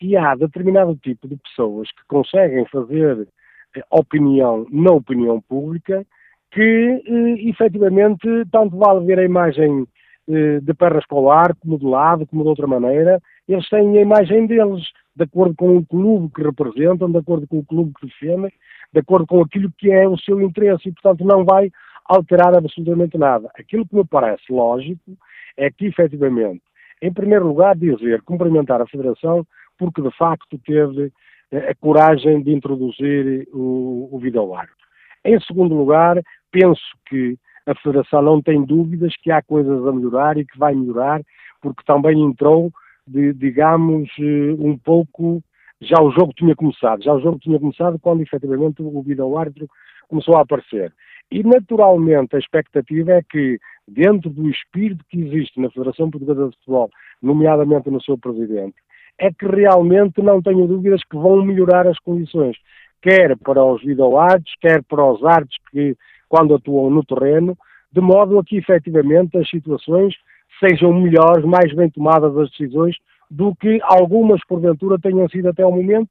Speaker 7: e há determinado tipo de pessoas que conseguem fazer eh, opinião na opinião pública que eh, efetivamente tanto vale ver a imagem eh, de pernas para o ar, como de lado, como de outra maneira, eles têm a imagem deles, de acordo com o clube que representam, de acordo com o clube que defendem, de acordo com aquilo que é o seu interesse e, portanto, não vai alterar absolutamente nada. Aquilo que me parece lógico é que, efetivamente, em primeiro lugar, dizer, cumprimentar a Federação, porque de facto teve eh, a coragem de introduzir o, o vídeo-árbitro. Em segundo lugar, penso que a Federação não tem dúvidas que há coisas a melhorar e que vai melhorar, porque também entrou, de, digamos, eh, um pouco. Já o jogo tinha começado, já o jogo tinha começado quando efetivamente o vídeo-árbitro começou a aparecer. E naturalmente a expectativa é que, dentro do espírito que existe na Federação Portuguesa de Futebol, nomeadamente no seu presidente, é que realmente não tenho dúvidas que vão melhorar as condições, quer para os videoartes, quer para os artes que, quando atuam no terreno, de modo a que efetivamente as situações sejam melhores, mais bem tomadas as decisões, do que algumas porventura tenham sido até o momento,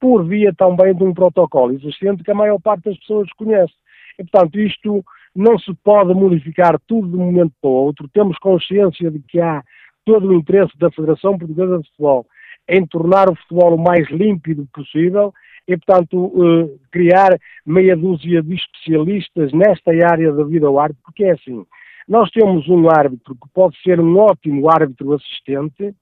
Speaker 7: por via também de um protocolo existente que a maior parte das pessoas desconhece. E, portanto, isto não se pode modificar tudo de um momento para o outro. Temos consciência de que há todo o interesse da Federação Portuguesa de Futebol em tornar o futebol o mais límpido possível e, portanto, eh, criar meia dúzia de especialistas nesta área da vida ao árbitro, porque é assim, nós temos um árbitro que pode ser um ótimo árbitro assistente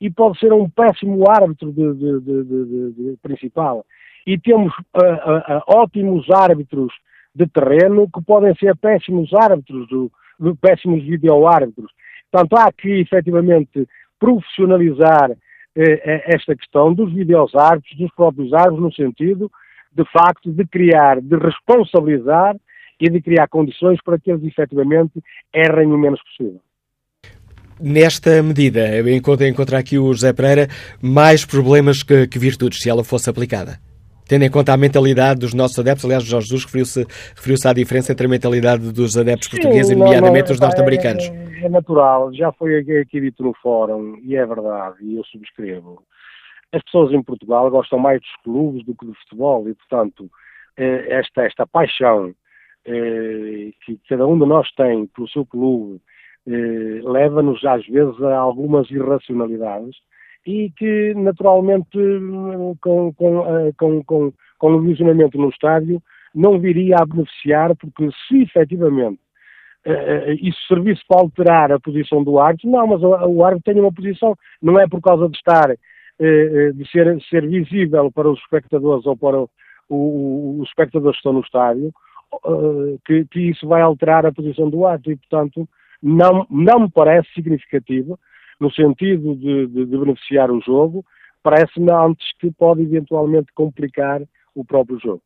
Speaker 7: e pode ser um péssimo árbitro de, de, de, principal. E temos uh, uh, uh, ótimos árbitros de terreno que podem ser péssimos árbitros, do, péssimos vídeo-árbitros. Portanto, há que efetivamente profissionalizar eh, eh, esta questão dos vídeos árbitros, dos próprios árbitros, no sentido, de facto, de criar, de responsabilizar e de criar condições para que eles efetivamente errem o menos possível.
Speaker 2: Nesta medida, encontra, encontrar aqui o José Pereira mais problemas que, que virtudes, se ela fosse aplicada tendo em conta a mentalidade dos nossos adeptos. Aliás, o Jorge Jesus referiu-se referiu à diferença entre a mentalidade dos adeptos Sim, portugueses, e nomeadamente os norte-americanos.
Speaker 7: É, é, natural, já foi aqui dito no fórum, e é verdade, e eu subscrevo. As pessoas em Portugal gostam mais dos clubes do que do futebol, e, portanto, eh, esta, esta paixão eh, que cada um de nós tem pelo seu clube eh, leva-nos, às vezes, a algumas irracionalidades e que naturalmente com, com, eh, com, com, com o visionamento no estádio não viria a beneficiar, porque se efetivamente uh, isso servisse para alterar a posição do árbitro, não, mas o, árbitro tem uma posição, não é por causa de estar, de ser, ser visível para os espectadores ou para os espectadores que estão no estádio, que, que, isso vai alterar a posição do árbitro e, portanto, não, não me parece significativo no sentido de, de, de beneficiar o jogo, parece-me antes que pode eventualmente complicar o próprio jogo.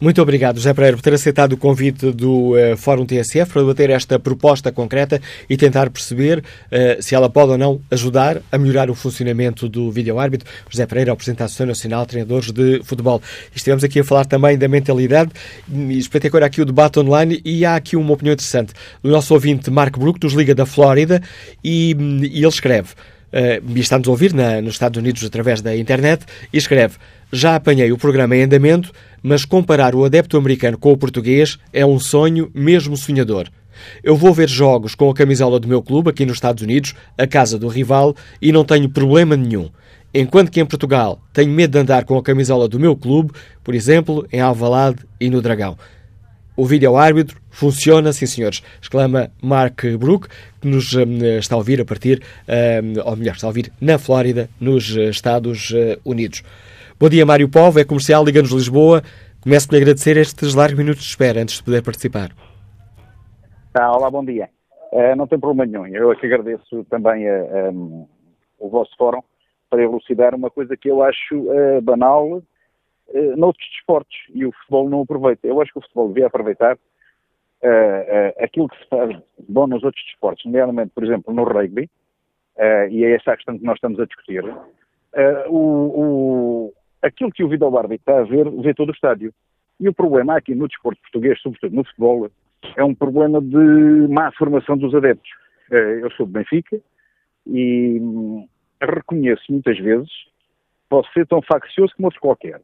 Speaker 2: Muito obrigado, José Pereira, por ter aceitado o convite do uh, Fórum TSF para debater esta proposta concreta e tentar perceber uh, se ela pode ou não ajudar a melhorar o funcionamento do vídeo-árbitro. José Pereira, o Presidente da Associação Nacional de Treinadores de Futebol. Estivemos aqui a falar também da mentalidade e espeitei agora aqui o debate online e há aqui uma opinião interessante do nosso ouvinte Marco Brook, dos Liga da Flórida, e, e ele escreve, uh, e está-nos a ouvir na, nos Estados Unidos através da internet, e escreve já apanhei o programa em andamento, mas comparar o adepto americano com o português é um sonho, mesmo sonhador. Eu vou ver jogos com a camisola do meu clube aqui nos Estados Unidos, a casa do rival, e não tenho problema nenhum. Enquanto que em Portugal tenho medo de andar com a camisola do meu clube, por exemplo, em Alvalade e no Dragão. O vídeo árbitro funciona, sim senhores, exclama Mark Brook, que nos um, está a ouvir a partir, um, ou melhor, está a ouvir na Flórida, nos Estados uh, Unidos. Bom dia, Mário Povo, é comercial, Liga-nos Lisboa. Começo por lhe agradecer estes largos minutos de espera antes de poder participar.
Speaker 15: Ah, olá, bom dia. Uh, não tem problema nenhum. Eu aqui agradeço também eh, um, o vosso fórum para elucidar uma coisa que eu acho uh, banal noutros desportos e o futebol não aproveita. Eu acho que o futebol devia aproveitar aquilo que se faz bom nos outros desportos, nomeadamente, por exemplo, no rugby, e é essa a questão que nós estamos a discutir. o aquilo que o Vidal Barbie está a ver, vê todo o estádio.
Speaker 8: E o problema aqui no desporto português, sobretudo no futebol, é um problema de má formação dos adeptos. Eh, eu sou de Benfica e hum, reconheço muitas vezes, posso ser tão faccioso como outro qualquer,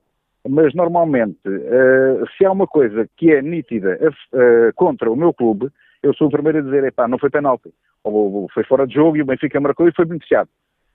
Speaker 8: mas normalmente, uh, se há uma coisa que é nítida uh, contra o meu clube, eu sou o primeiro a dizer, epá, não foi penalti, ou foi fora de jogo e o Benfica marcou e foi beneficiado.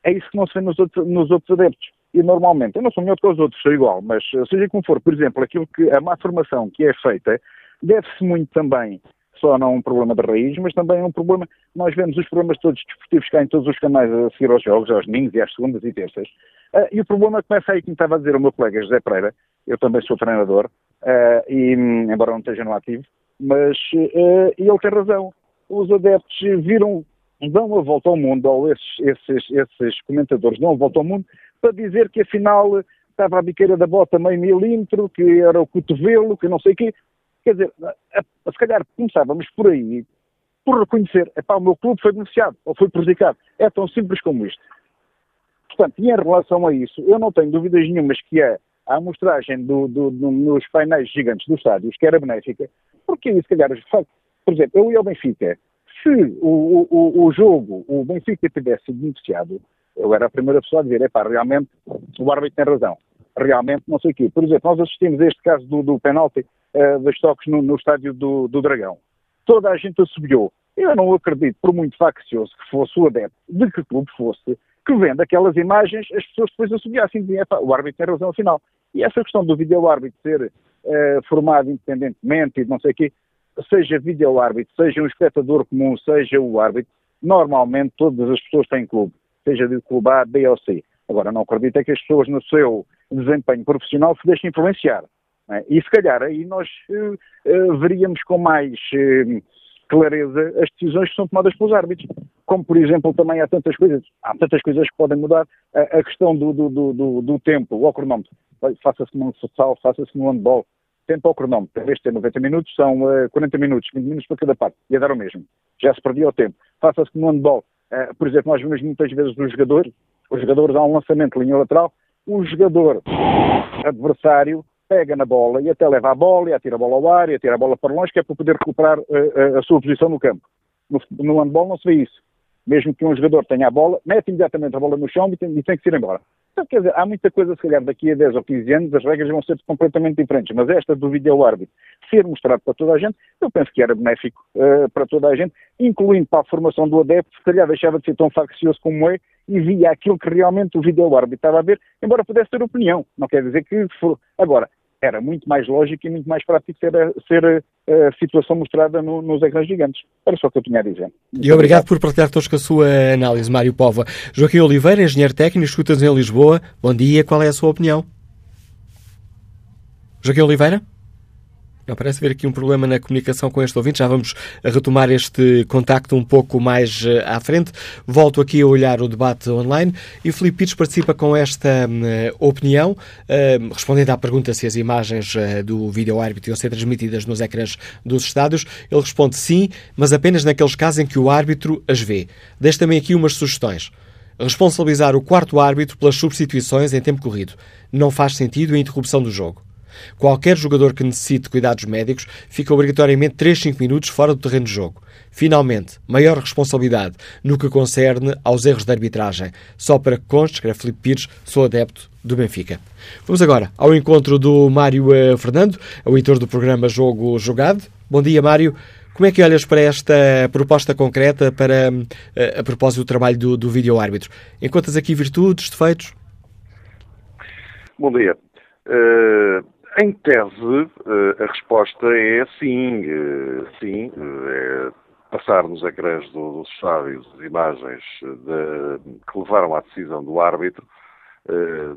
Speaker 8: É isso que não se vê nos outros, nos outros adeptos. E normalmente, eu não sou melhor que os outros, sou igual, mas seja como for, por exemplo, aquilo que a má formação que é feita deve-se muito também só não um problema de raiz, mas também um problema. Nós vemos os problemas todos desportivos cá em todos os canais a seguir aos jogos, aos domingos e às segundas e terças. Uh, e o problema começa aí, como estava a dizer o meu colega José Pereira, eu também sou treinador, uh, e, um, embora não esteja no ativo, mas uh, ele tem razão. Os adeptos viram, dão a volta ao mundo, ou esses, esses, esses comentadores dão a volta ao mundo, para dizer que afinal estava a biqueira da bota meio milímetro, que era o cotovelo, que não sei o quê. Quer dizer, se calhar começávamos por aí, por reconhecer, epá, o meu clube foi beneficiado ou foi prejudicado. É tão simples como isto. Portanto, em relação a isso, eu não tenho dúvidas nenhumas que a, a amostragem do, do, do, nos painéis gigantes dos estádios, que era benéfica, porque aí, se calhar, por exemplo, eu ia ao Benfica, se o, o, o jogo, o Benfica tivesse beneficiado, eu era a primeira pessoa a dizer, epá, realmente o árbitro tem razão realmente não sei o quê. Por exemplo, nós assistimos a este caso do, do penalti uh, dos toques no, no estádio do, do, Dragão. Toda a gente assobiou. Eu não acredito, por muito faccioso que fosse o adepto, de que clube fosse, que vendo aquelas imagens, as pessoas depois assobiassem e diziam, o árbitro tem razão afinal. E essa questão do vídeo-árbitro ser uh, formado independentemente e não sei o quê, seja vídeo-árbitro, seja um espectador comum, seja o árbitro, normalmente todas as pessoas têm clube, seja de clube A, B ou C. Agora, não acredito é que as pessoas no seu desempenho profissional se deixem influenciar. É? E se calhar aí nós uh, uh, veríamos com mais uh, clareza as decisões que são tomadas pelos árbitros. Como, por exemplo, também há tantas coisas, há tantas coisas que podem mudar. A, a questão do, do, do, do, tempo, o cronómetro. Faça-se no futsal, faça-se no handball. Tempo ao cronómetro. Em vez de ter 90 minutos, são 40 minutos, 20 minutos para cada parte. Ia dar o mesmo. Já se perdia o tempo. Faça-se no handball. Por exemplo, nós vemos muitas vezes os jogadores, os jogadores há um lançamento de linha lateral, o jogador adversário pega na bola e até leva a bola e atira a bola ao ar e atira a bola para longe, que é para poder recuperar uh, a sua posição no campo. No, no handball não se vê isso. Mesmo que um jogador tenha a bola, mete imediatamente a bola no chão e tem, e tem que ir embora. Então, quer dizer, há muita coisa, se calhar, daqui a 10 ou 15 anos, as regras vão ser completamente diferentes. Mas esta do vídeo-árbitro ser mostrado para toda a gente, eu penso que era benéfico uh, para toda a gente, incluindo para a formação do adepto, se calhar deixava de ser tão faccioso como é e via aquilo que realmente o vídeo-árbitro estava a ver, embora pudesse ter opinião. Não quer dizer que for. Agora, era muito mais lógico e muito mais prático ser a, ser a, a situação mostrada no, nos ecrãs gigantes. Era só o que eu tinha a dizer.
Speaker 2: Muito e obrigado, obrigado por partilhar todos com a sua análise, Mário Pova. Joaquim Oliveira, engenheiro técnico, escutas em Lisboa. Bom dia, qual é a sua opinião? Joaquim Oliveira? Parece haver aqui um problema na comunicação com este ouvinte. Já vamos retomar este contacto um pouco mais uh, à frente. Volto aqui a olhar o debate online e Filipe Pires participa com esta uh, opinião, uh, respondendo à pergunta se as imagens do vídeo árbitro iam ser transmitidas nos ecrãs dos estádios. Ele responde sim, mas apenas naqueles casos em que o árbitro as vê. Deixo também aqui umas sugestões. Responsabilizar o quarto árbitro pelas substituições em tempo corrido. Não faz sentido a interrupção do jogo. Qualquer jogador que necessite cuidados médicos fica obrigatoriamente 3, 5 minutos fora do terreno de jogo. Finalmente, maior responsabilidade no que concerne aos erros de arbitragem. Só para que conste, escreve Filipe Pires, sou adepto do Benfica. Vamos agora ao encontro do Mário uh, Fernando, o editor do programa Jogo Jogado. Bom dia, Mário. Como é que olhas para esta proposta concreta para, uh, a propósito do trabalho do, do vídeo-árbitro? Encontras aqui virtudes, defeitos?
Speaker 13: Bom dia. Uh, em tese, eh, a resposta é sim, eh, sim, eh, é passar nos ecrãs dos estádios as imagens de, que levaram à decisão do árbitro,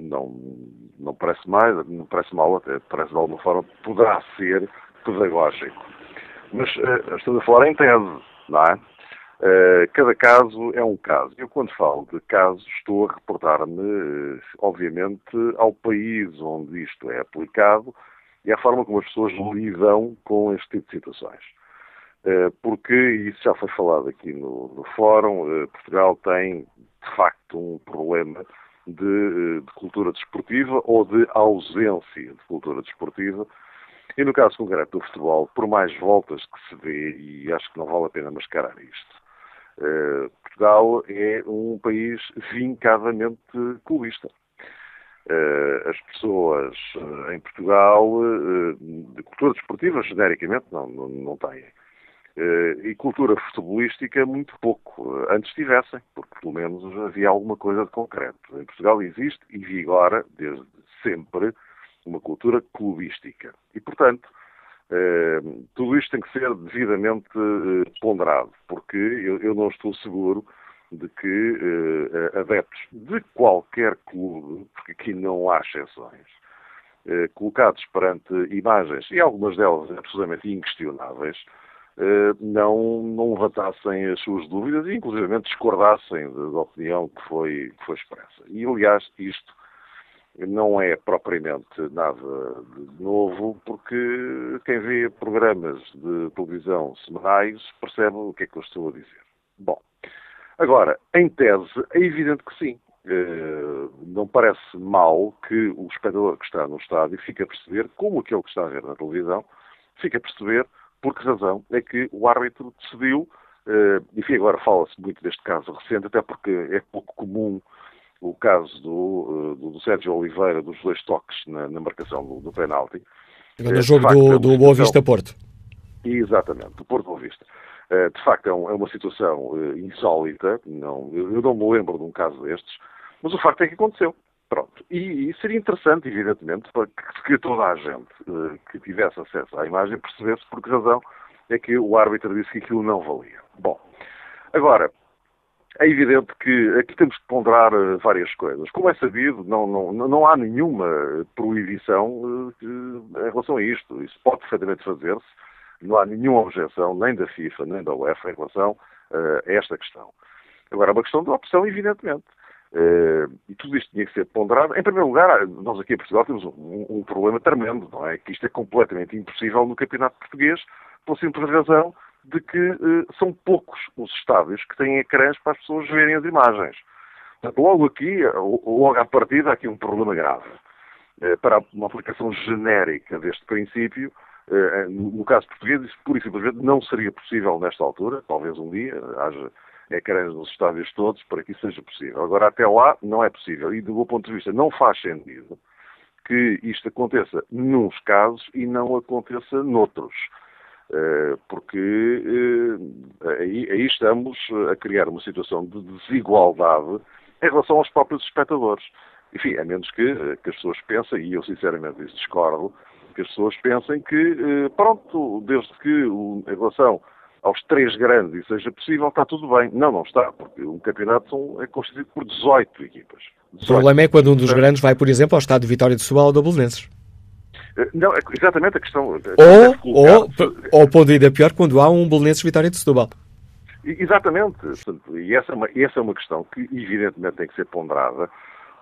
Speaker 13: não, não parece mais, não parece mal, até parece de alguma forma, poderá ser pedagógico. Mas estamos a falar em tese, não é? Uh, cada caso é um caso. Eu, quando falo de casos, estou a reportar-me, uh, obviamente, ao país onde isto é aplicado e à forma como as pessoas lidam com este tipo de situações. Uh, porque, isso já foi falado aqui no, no fórum, Portugal tem, de facto, um problema de, de cultura desportiva ou de ausência de cultura desportiva E no caso concreto do futebol, por mais voltas que se vê, e acho que não vale a pena mascarar isto, uh, Portugal é um país vincadamente clubista. Uh, as pessoas uh, em Portugal, de cultura desportiva, genericamente, não, não, não têm. e cultura futebolística, muito pouco. antes tivessem, porque pelo menos havia alguma coisa de concreto. Em Portugal existe e vigora, desde sempre, uma cultura clubística. E, portanto, eh, tudo isto tem que ser devidamente eh, ponderado, porque eu, não estou seguro de que eh, adeptos de qualquer clube, porque aqui não há exceções, eh, colocados perante imagens, e algumas delas absolutamente inquestionáveis, eh, não, não levantassem as suas dúvidas e, inclusive, discordassem da opinião que foi, que foi expressa. E, aliás, isto não é propriamente nada de novo, porque quem vê programas de televisão semanais percebe o que é que eu estou a dizer. Bom, agora, em tese, é evidente que sim. Eh, não parece mal que o espectador que está no estádio fique a perceber, como aquele que está a ver na televisão, fica a perceber por que razão é que o árbitro decidiu, eh, enfim, agora fala-se muito deste caso recente, até porque é pouco comum o caso do, eh, do, do Sérgio Oliveira, dos dois toques na, na marcação do, do penalti.
Speaker 2: No é, jogo facto, do, é do Boa Vista Porto.
Speaker 13: Exatamente, do Porto Boa Vista. Eh, de facto, é, é uma situação insólita, não, eu não me lembro de um caso destes, mas o facto é que aconteceu. Pronto. E, e seria interessante, evidentemente, para que, que toda a gente que tivesse acesso à imagem percebesse por que razão é que o árbitro disse que aquilo não valia. Bom, agora, é evidente que aqui temos que ponderar eh, várias coisas. Como é sabido, não, não, não há nenhuma proibição eh, em relação a isto. Isso pode perfeitamente fazer-se. Não há nenhuma objeção, nem da FIFA, nem da UEFA, em relação uh, a esta questão. Agora, é uma questão de opção, evidentemente. E tudo isto tinha que ser ponderado. Em primeiro lugar, nós aqui em Portugal temos um, um problema tremendo, não é? Que isto é completamente impossível no campeonato português, pela simples razão de que eh, são poucos os estádios que têm ecrãs para as pessoas verem as imagens. Portanto, logo aqui, logo à partida, há aqui um problema grave. Eh, para uma aplicação genérica deste princípio, no caso português, isso pura e simplesmente não seria possível nesta altura, talvez um dia haja ecrãs nos estádios todos para que isso seja possível. Agora, até lá, não é possível. E, do meu ponto de vista, não faz sentido que isto aconteça nos casos e não aconteça noutros. Eh, porque eh, aí, aí, estamos a criar uma situação de desigualdade em relação aos próprios espectadores. Enfim, a menos que, eh, que as pessoas pensem, e eu sinceramente isso discordo, que as pessoas pensem que, pronto, desde que em relação aos três grandes e seja possível, está tudo bem. Não, não está, porque um campeonato é constituído por 18 equipas. 18.
Speaker 2: O problema é quando um dos grandes vai, por exemplo, ao estado de Vitória de Setúbal ou do Belenenses.
Speaker 13: Não, é exatamente a questão.
Speaker 2: Ou, ou, ou pode ir a pior quando há um Belenenses Vitória de Setúbal.
Speaker 13: Exatamente. E essa, é uma, essa é uma questão que, evidentemente, tem que ser ponderada,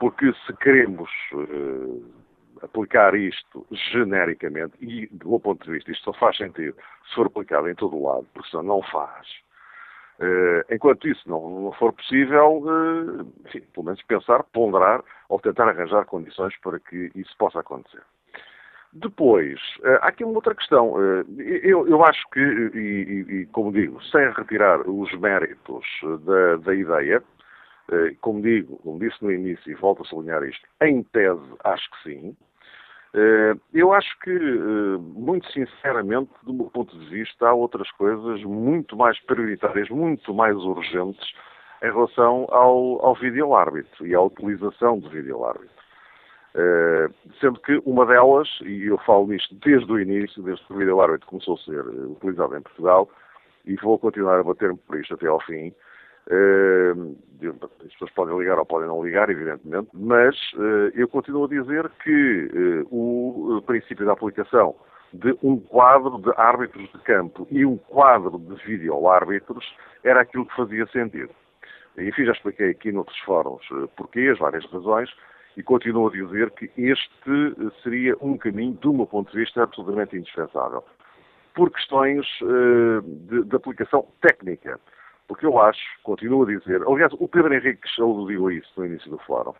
Speaker 13: porque se queremos uh, aplicar isto genericamente, e do meu ponto de vista isto só faz sentido se for aplicado em todo o lado, porque senão não faz. Uh, enquanto isso não, não for possível, uh, enfim, pelo menos pensar, ponderar ou tentar arranjar condições para que isso possa acontecer. Depois, eh, há aqui uma outra questão. Eh, eu, eu acho que, e, e, como digo, sem retirar os méritos da, da ideia, eh, como digo, como disse no início, e volto a sublinhar isto, em tese acho que sim. Eu acho que, muito sinceramente, do meu ponto de vista, há outras coisas muito mais prioritárias, muito mais urgentes em relação ao, ao vídeo-árbitro e à utilização do vídeo-árbitro. Uh, sendo que uma delas, e eu falo nisto desde o início, desde que o vídeo árbitro começou a ser uh, utilizado em Portugal, e vou continuar a bater-me por isto até ao fim. Uh, as pessoas podem ligar ou podem não ligar, evidentemente, mas eu continuo a dizer que o princípio da aplicação de um quadro de árbitros de campo e um quadro de vídeo-árbitros era aquilo que fazia sentido. Enfim, já expliquei aqui noutros fóruns porquê, as várias razões, e continuo a dizer que este seria um caminho, do meu ponto de vista, absolutamente indispensável. Por questões uh, de, de, aplicação técnica. Porque eu acho, continuo a dizer, aliás, o Pedro Henrique aludiu a isso no início do fórum,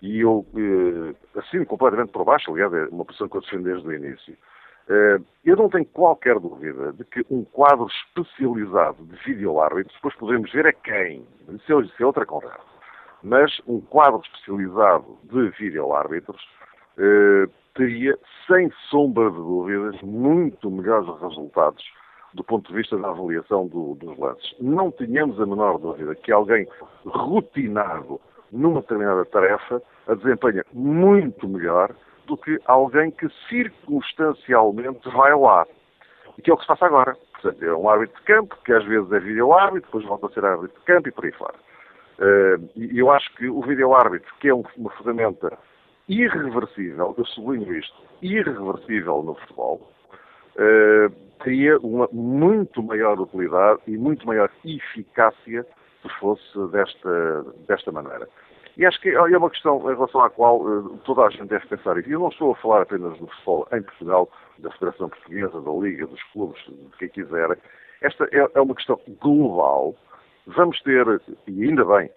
Speaker 13: e eu uh, assino completamente por baixo, aliás, é uma posição que eu defendo desde o início. Eu não tenho qualquer dúvida de que um quadro especializado de videoárbitros, depois podemos ver a quem, isso é outra conversa, mas um quadro especializado de videoárbitros eh, teria, sem sombra de dúvidas, muito melhores resultados do ponto de vista da avaliação do, dos lances. Não tínhamos a menor dúvida que alguém rotinado numa determinada tarefa a desempenha muito melhor do que alguém que circunstancialmente vai lá. E que é o que se passa agora. Portanto, é um árbitro de campo, que às vezes é vídeo-árbitro, depois volta a ser árbitro de campo e por aí fora. Uh, e eu acho que o vídeo-árbitro, que é uma ferramenta irreversível, eu sublinho isto, irreversível no futebol, uh, teria uma muito maior utilidade e muito maior eficácia se fosse desta, desta maneira. E acho que é uma questão em relação à qual uh, toda a gente deve pensar. E eu não estou a falar apenas do futebol em Portugal, da Federação Portuguesa, da Liga, dos clubes, de quem quiser. Esta é, é uma questão global. Vamos ter, e ainda bem,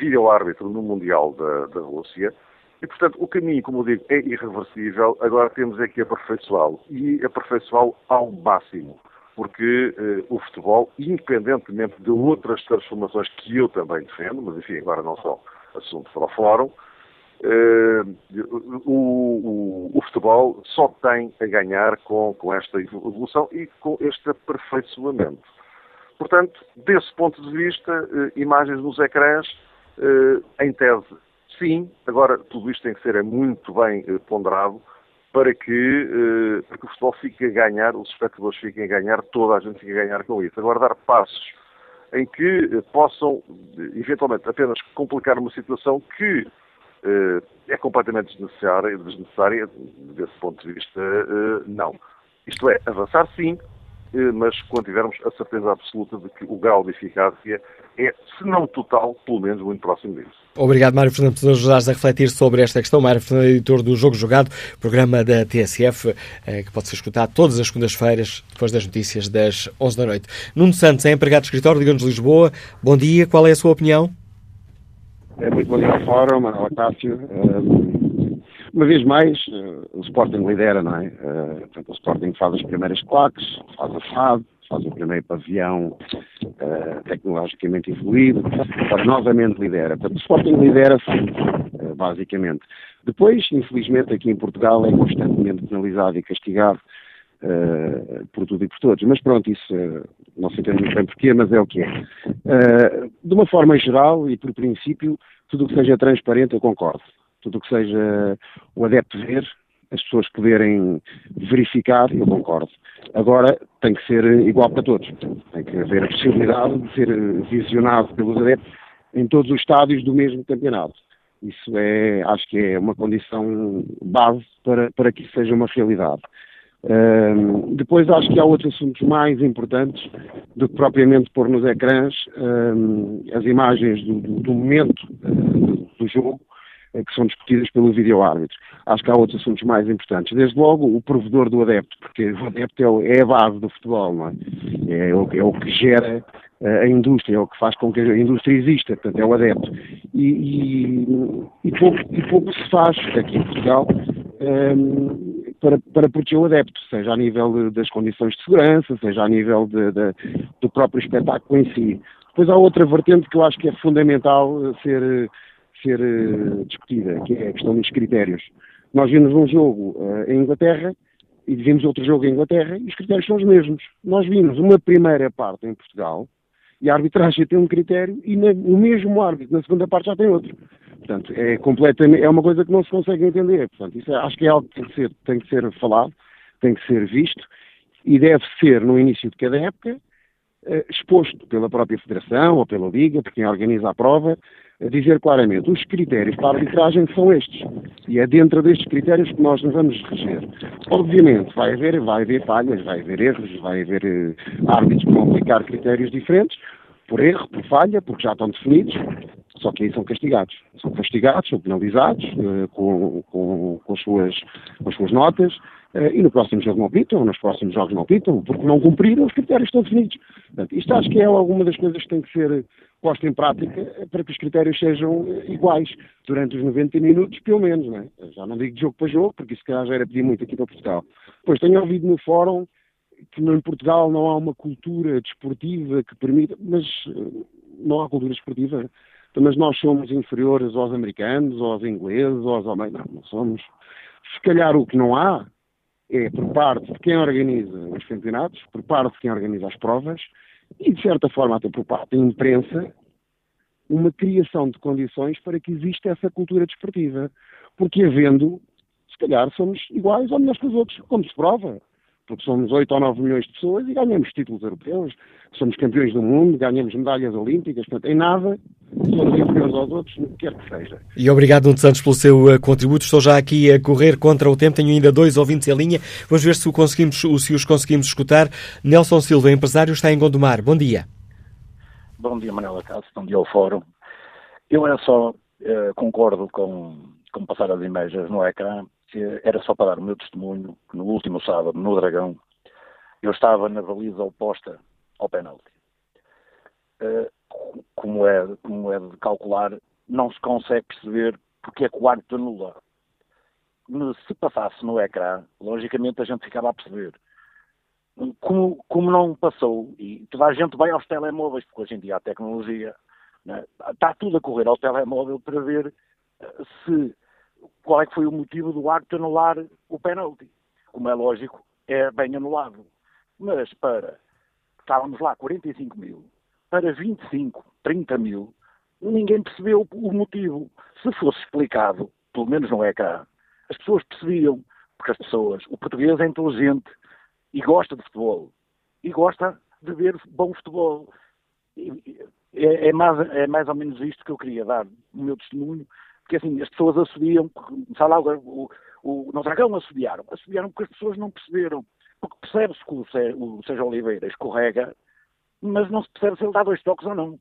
Speaker 13: vídeo-árbitro no Mundial da, da Rússia. E, portanto, o caminho, como eu digo, é irreversível. Agora temos é que aperfeiçoá-lo. E aperfeiçoá-lo ao máximo. Porque eh, o futebol, independentemente de outras transformações que eu também defendo, mas enfim, agora não só assunto para o Fórum, uh, o, o, o, futebol só tem a ganhar com, com esta evolução e com este aperfeiçoamento. Portanto, desse ponto de vista, uh, imagens nos ecrãs, uh, em tese, sim. Agora, tudo isto tem que ser é muito bem ponderado para que, para que o futebol fique a ganhar, os espectadores fiquem a ganhar, toda a gente fique a ganhar com isso. Agora, dar passos em que eh, possam, eventualmente, apenas complicar uma situação que eh, é completamente desnecessária, desnecessária, desse ponto de vista, eh, não. Isto é, avançar sim, mas quando tivermos a certeza absoluta de que o grau de eficácia é, se não total, pelo menos muito próximo disso.
Speaker 2: Obrigado, Mário Fernando, por nos ajudares a refletir sobre esta questão. Mário Fernando, editor do Jogo Jogado, programa da TSF, que pode ser escutado todas as segundas-feiras, depois das notícias das 11 da noite. Nuno Santos é empregado de escritório, Liga-nos Lisboa. Bom dia, qual é a sua opinião?
Speaker 16: É, muito bom dia ao Fórum, Manuel Acácio. Uma vez mais, uh, o Sporting lidera, não é? Uh, portanto, o Sporting faz as primeiras claques, faz a FAD, faz o primeiro pavião uh, tecnologicamente evoluído, novamente lidera. Portanto, o Sporting lidera sempre, basicamente. Depois, infelizmente, aqui em Portugal é constantemente penalizado e castigado Uh, por tudo e por todos. Mas pronto, isso uh, não se entende muito bem porquê, mas é o que é. Uh, de uma forma geral e por princípio, tudo o que seja transparente eu concordo tudo o que seja o adepto ver, as pessoas poderem verificar, eu concordo. Agora tem que ser igual para todos. Tem que haver a possibilidade de ser visionado pelos adeptos em todos os estádios do mesmo campeonato. Isso é, acho que é uma condição base para, para que isso seja uma realidade. Um, depois acho que há outros assuntos mais importantes do que propriamente pôr nos ecrãs um, as imagens do, do, momento uh, do jogo que são discutidas pelo vídeo-árbitro. Acho que há outros assuntos mais importantes. Desde logo, o provedor do adepto, porque o adepto é, é a base do futebol, não é? É o, é o que gera eh, a indústria, é o que faz com que a indústria exista, portanto, é o adepto. E, e, e, pouco, e pouco, se faz aqui em Portugal um, ehm, para, para proteger o adepto, seja a nível de, das condições de segurança, seja a nível de, de, do próprio espetáculo em si. Depois há outra vertente que eu acho que é fundamental ser ser uh, discutida, que é a questão dos critérios. Nós vimos um jogo uh, em Inglaterra e vimos outro jogo em Inglaterra e os critérios são os mesmos. Nós vimos uma primeira parte em Portugal e a arbitragem tem um critério e na, o mesmo árbitro na segunda parte já tem outro. Portanto, é completamente, é uma coisa que não se consegue entender. Portanto, isso é, acho que é algo que tem que ser, tem que ser falado, tem que ser visto e deve ser no início de cada época eh, exposto pela própria Federação ou pela Liga, por quem organiza a prova, a dizer claramente os critérios para a arbitragem são estes. E é dentro destes critérios que nós nos vamos reger. Obviamente, vai haver, vai haver falhas, vai haver erros, vai haver uh, árbitros que vão aplicar critérios diferentes, por erro, por falha, porque já estão definidos, Só que aí são castigados. São castigados, são penalizados uh, com, com, com, as suas, com as suas notas e no próximo jogo não pitam, nos próximos jogos não pitam, porque não cumpriram os critérios estão definidos. Portanto, isto acho que é alguma das coisas que tem que ser posta em prática para que os critérios sejam iguais durante os 90 minutos, pelo menos. Não é? Já não digo de jogo para jogo, porque isso calhar já era pedir muito aqui para Portugal. Pois tenho ouvido no fórum que em Portugal não há uma cultura desportiva que permita, mas não há cultura desportiva mas nós somos inferiores aos americanos, aos ingleses, aos alemães. Não, não somos. Se calhar o que não há é, por parte de quem organiza os campeonatos, por parte de quem organiza as provas e, de certa forma, até por parte da imprensa, uma criação de condições para que exista essa cultura desportiva. Porque, havendo, se calhar somos iguais ou melhores que os outros, como se prova porque somos 8 ou 9 milhões de pessoas e ganhamos títulos europeus, somos campeões do mundo, ganhamos medalhas olímpicas, portanto, em nada somos inferiores aos outros, no que quer que seja.
Speaker 2: E obrigado, Nuno Santos, pelo seu uh, contributo. Estou já aqui a correr contra o tempo, tenho ainda dois ouvintes em linha. Vamos ver se, o conseguimos, se os conseguimos escutar. Nelson Silva, empresário, está em Gondomar. Bom dia.
Speaker 17: Bom dia, Manela Cássio, bom dia ao Fórum. Eu era só, uh, concordo com, com passar as imagens no ecrã era só para dar o meu testemunho que no último sábado, no Dragão, eu estava na baliza oposta ao penalti. Uh, como, é, como é de calcular, não se consegue perceber porque é que o árbitro anula. Se passasse no ecrã, logicamente a gente ficava a perceber. Como, como não passou, e toda a gente vai aos telemóveis, porque hoje em dia a tecnologia né, está tudo a correr ao telemóvel para ver eh, se qual é que foi o motivo do árbitro anular o penalti. Como é lógico, é bem anulado. Mas para, estávamos lá 45 mil, para 25, 30 mil, ninguém percebeu o motivo. Se fosse explicado, pelo menos não é cá, as pessoas percebiam, porque as pessoas, o português é inteligente e gosta de futebol, e gosta de ver bom futebol. É, é, mais, é mais ou menos isto que eu queria dar o meu testemunho, porque assim, as pessoas assobiam, sei lá, o, o, no Dragão assediaram, assediaram porque as pessoas não perceberam, porque percebe-se que o, o Sérgio Oliveira escorrega, mas não se percebe se ele dá dois toques ou não.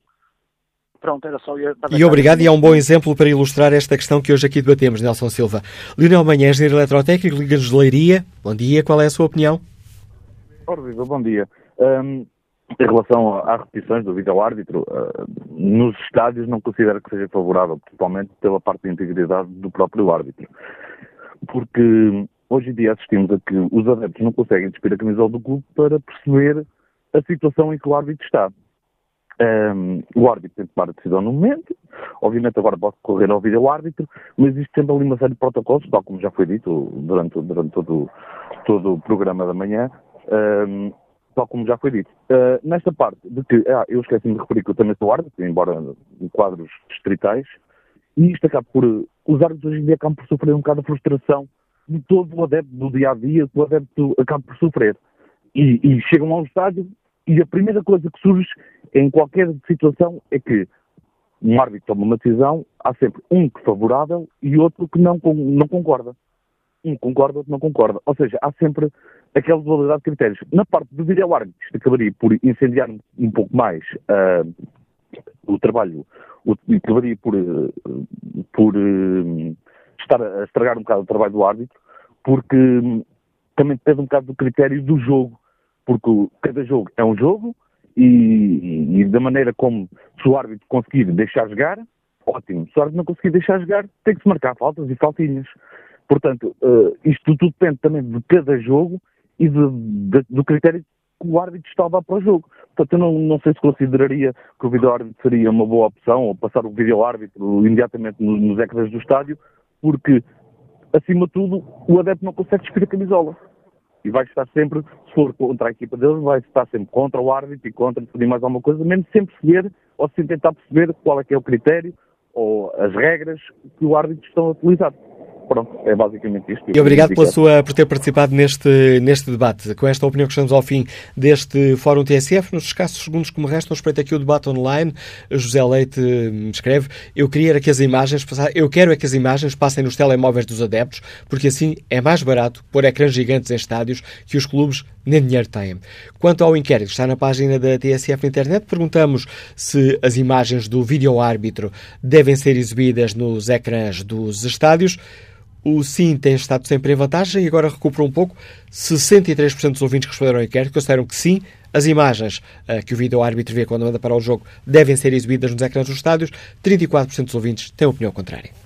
Speaker 17: Pronto, era só...
Speaker 2: E obrigado, e é um bom exemplo para ilustrar esta questão que hoje aqui debatemos, Nelson Silva. Lionel Manhã, engenheiro eletrotécnico, Liga-nos de Leiria. Bom dia, qual é a sua opinião?
Speaker 18: Ora, bom dia. Um, em relação às repetições do vídeo-árbitro, uh, nos estádios não considero que seja favorável, principalmente pela parte da integridade do próprio árbitro. Porque hoje em dia assistimos a que os adeptos não conseguem despir a camisola do clube para perceber a situação em que o árbitro está. Um, o árbitro tem que tomar a decisão no momento, obviamente agora pode correr ao vídeo-árbitro, mas existe sempre ali uma série de protocolos, tal como já foi dito durante, durante todo, todo o programa da manhã, um, tal como já foi dito. Uh, nesta parte de que, ah, eu esqueci-me de referir que eu também sou árbitro, embora em quadros distritais, e isto acaba por, os árbitros hoje em dia acabam por sofrer um bocado a frustração de todo o adepto do dia a dia, que o adepto acaba por sofrer. E, e chegam ao estádio e a primeira coisa que surge em qualquer situação é que um árbitro toma uma decisão, há sempre um que é favorável e outro que não, não concorda. Um concorda, outro não concorda. Ou seja, há sempre aquela dualidade de critérios. Na parte do vídeo-árbitro, isto acabaria por incendiar um pouco mais uh, o trabalho, o, acabaria por, uh, por uh, estar a estragar um bocado o trabalho do árbitro, porque um, também depende um bocado do critério do jogo, porque cada jogo é um jogo e, e da maneira como se o árbitro conseguir deixar jogar, ótimo. Se o árbitro não conseguir deixar jogar, tem que se marcar faltas e faltinhas. Portanto, uh, isto tudo depende também de cada jogo e de, de, do critério que o árbitro está a dar para o jogo. Portanto, eu não, não sei se consideraria que o vídeo-árbitro seria uma boa opção, ou passar o vídeo-árbitro imediatamente nos, nos ecrãs do estádio, porque, acima de tudo, o adepto não consegue despir a camisola. E vai estar sempre, se for contra a equipa deles, vai estar sempre contra o árbitro e contra decidir mais alguma coisa, mesmo sem perceber, ou sem tentar perceber qual é que é o critério, ou as regras que o árbitro está a utilizar. Pronto, é basicamente isto.
Speaker 2: E obrigado pela sua, por ter participado neste, neste debate. Com esta opinião que estamos ao fim deste Fórum TSF, nos escassos segundos que me restam, respeito aqui o debate online, José Leite me escreve, eu queria que as imagens, eu quero é que as imagens passem nos telemóveis dos adeptos, porque assim é mais barato pôr ecrãs gigantes em estádios que os clubes nem dinheiro têm. Quanto ao inquérito que está na página da TSF na internet, perguntamos se as imagens do vídeo-árbitro devem ser exibidas nos ecrãs dos estádios. O sim tem estado sempre em vantagem e agora recupera um pouco. 63% dos ouvintes que responderam ao inquérito consideram que sim, as imagens uh, que o vídeo-árbitro vê quando manda para o jogo devem ser exibidas nos ecrãs dos estádios. 34% dos ouvintes têm opinião contrária.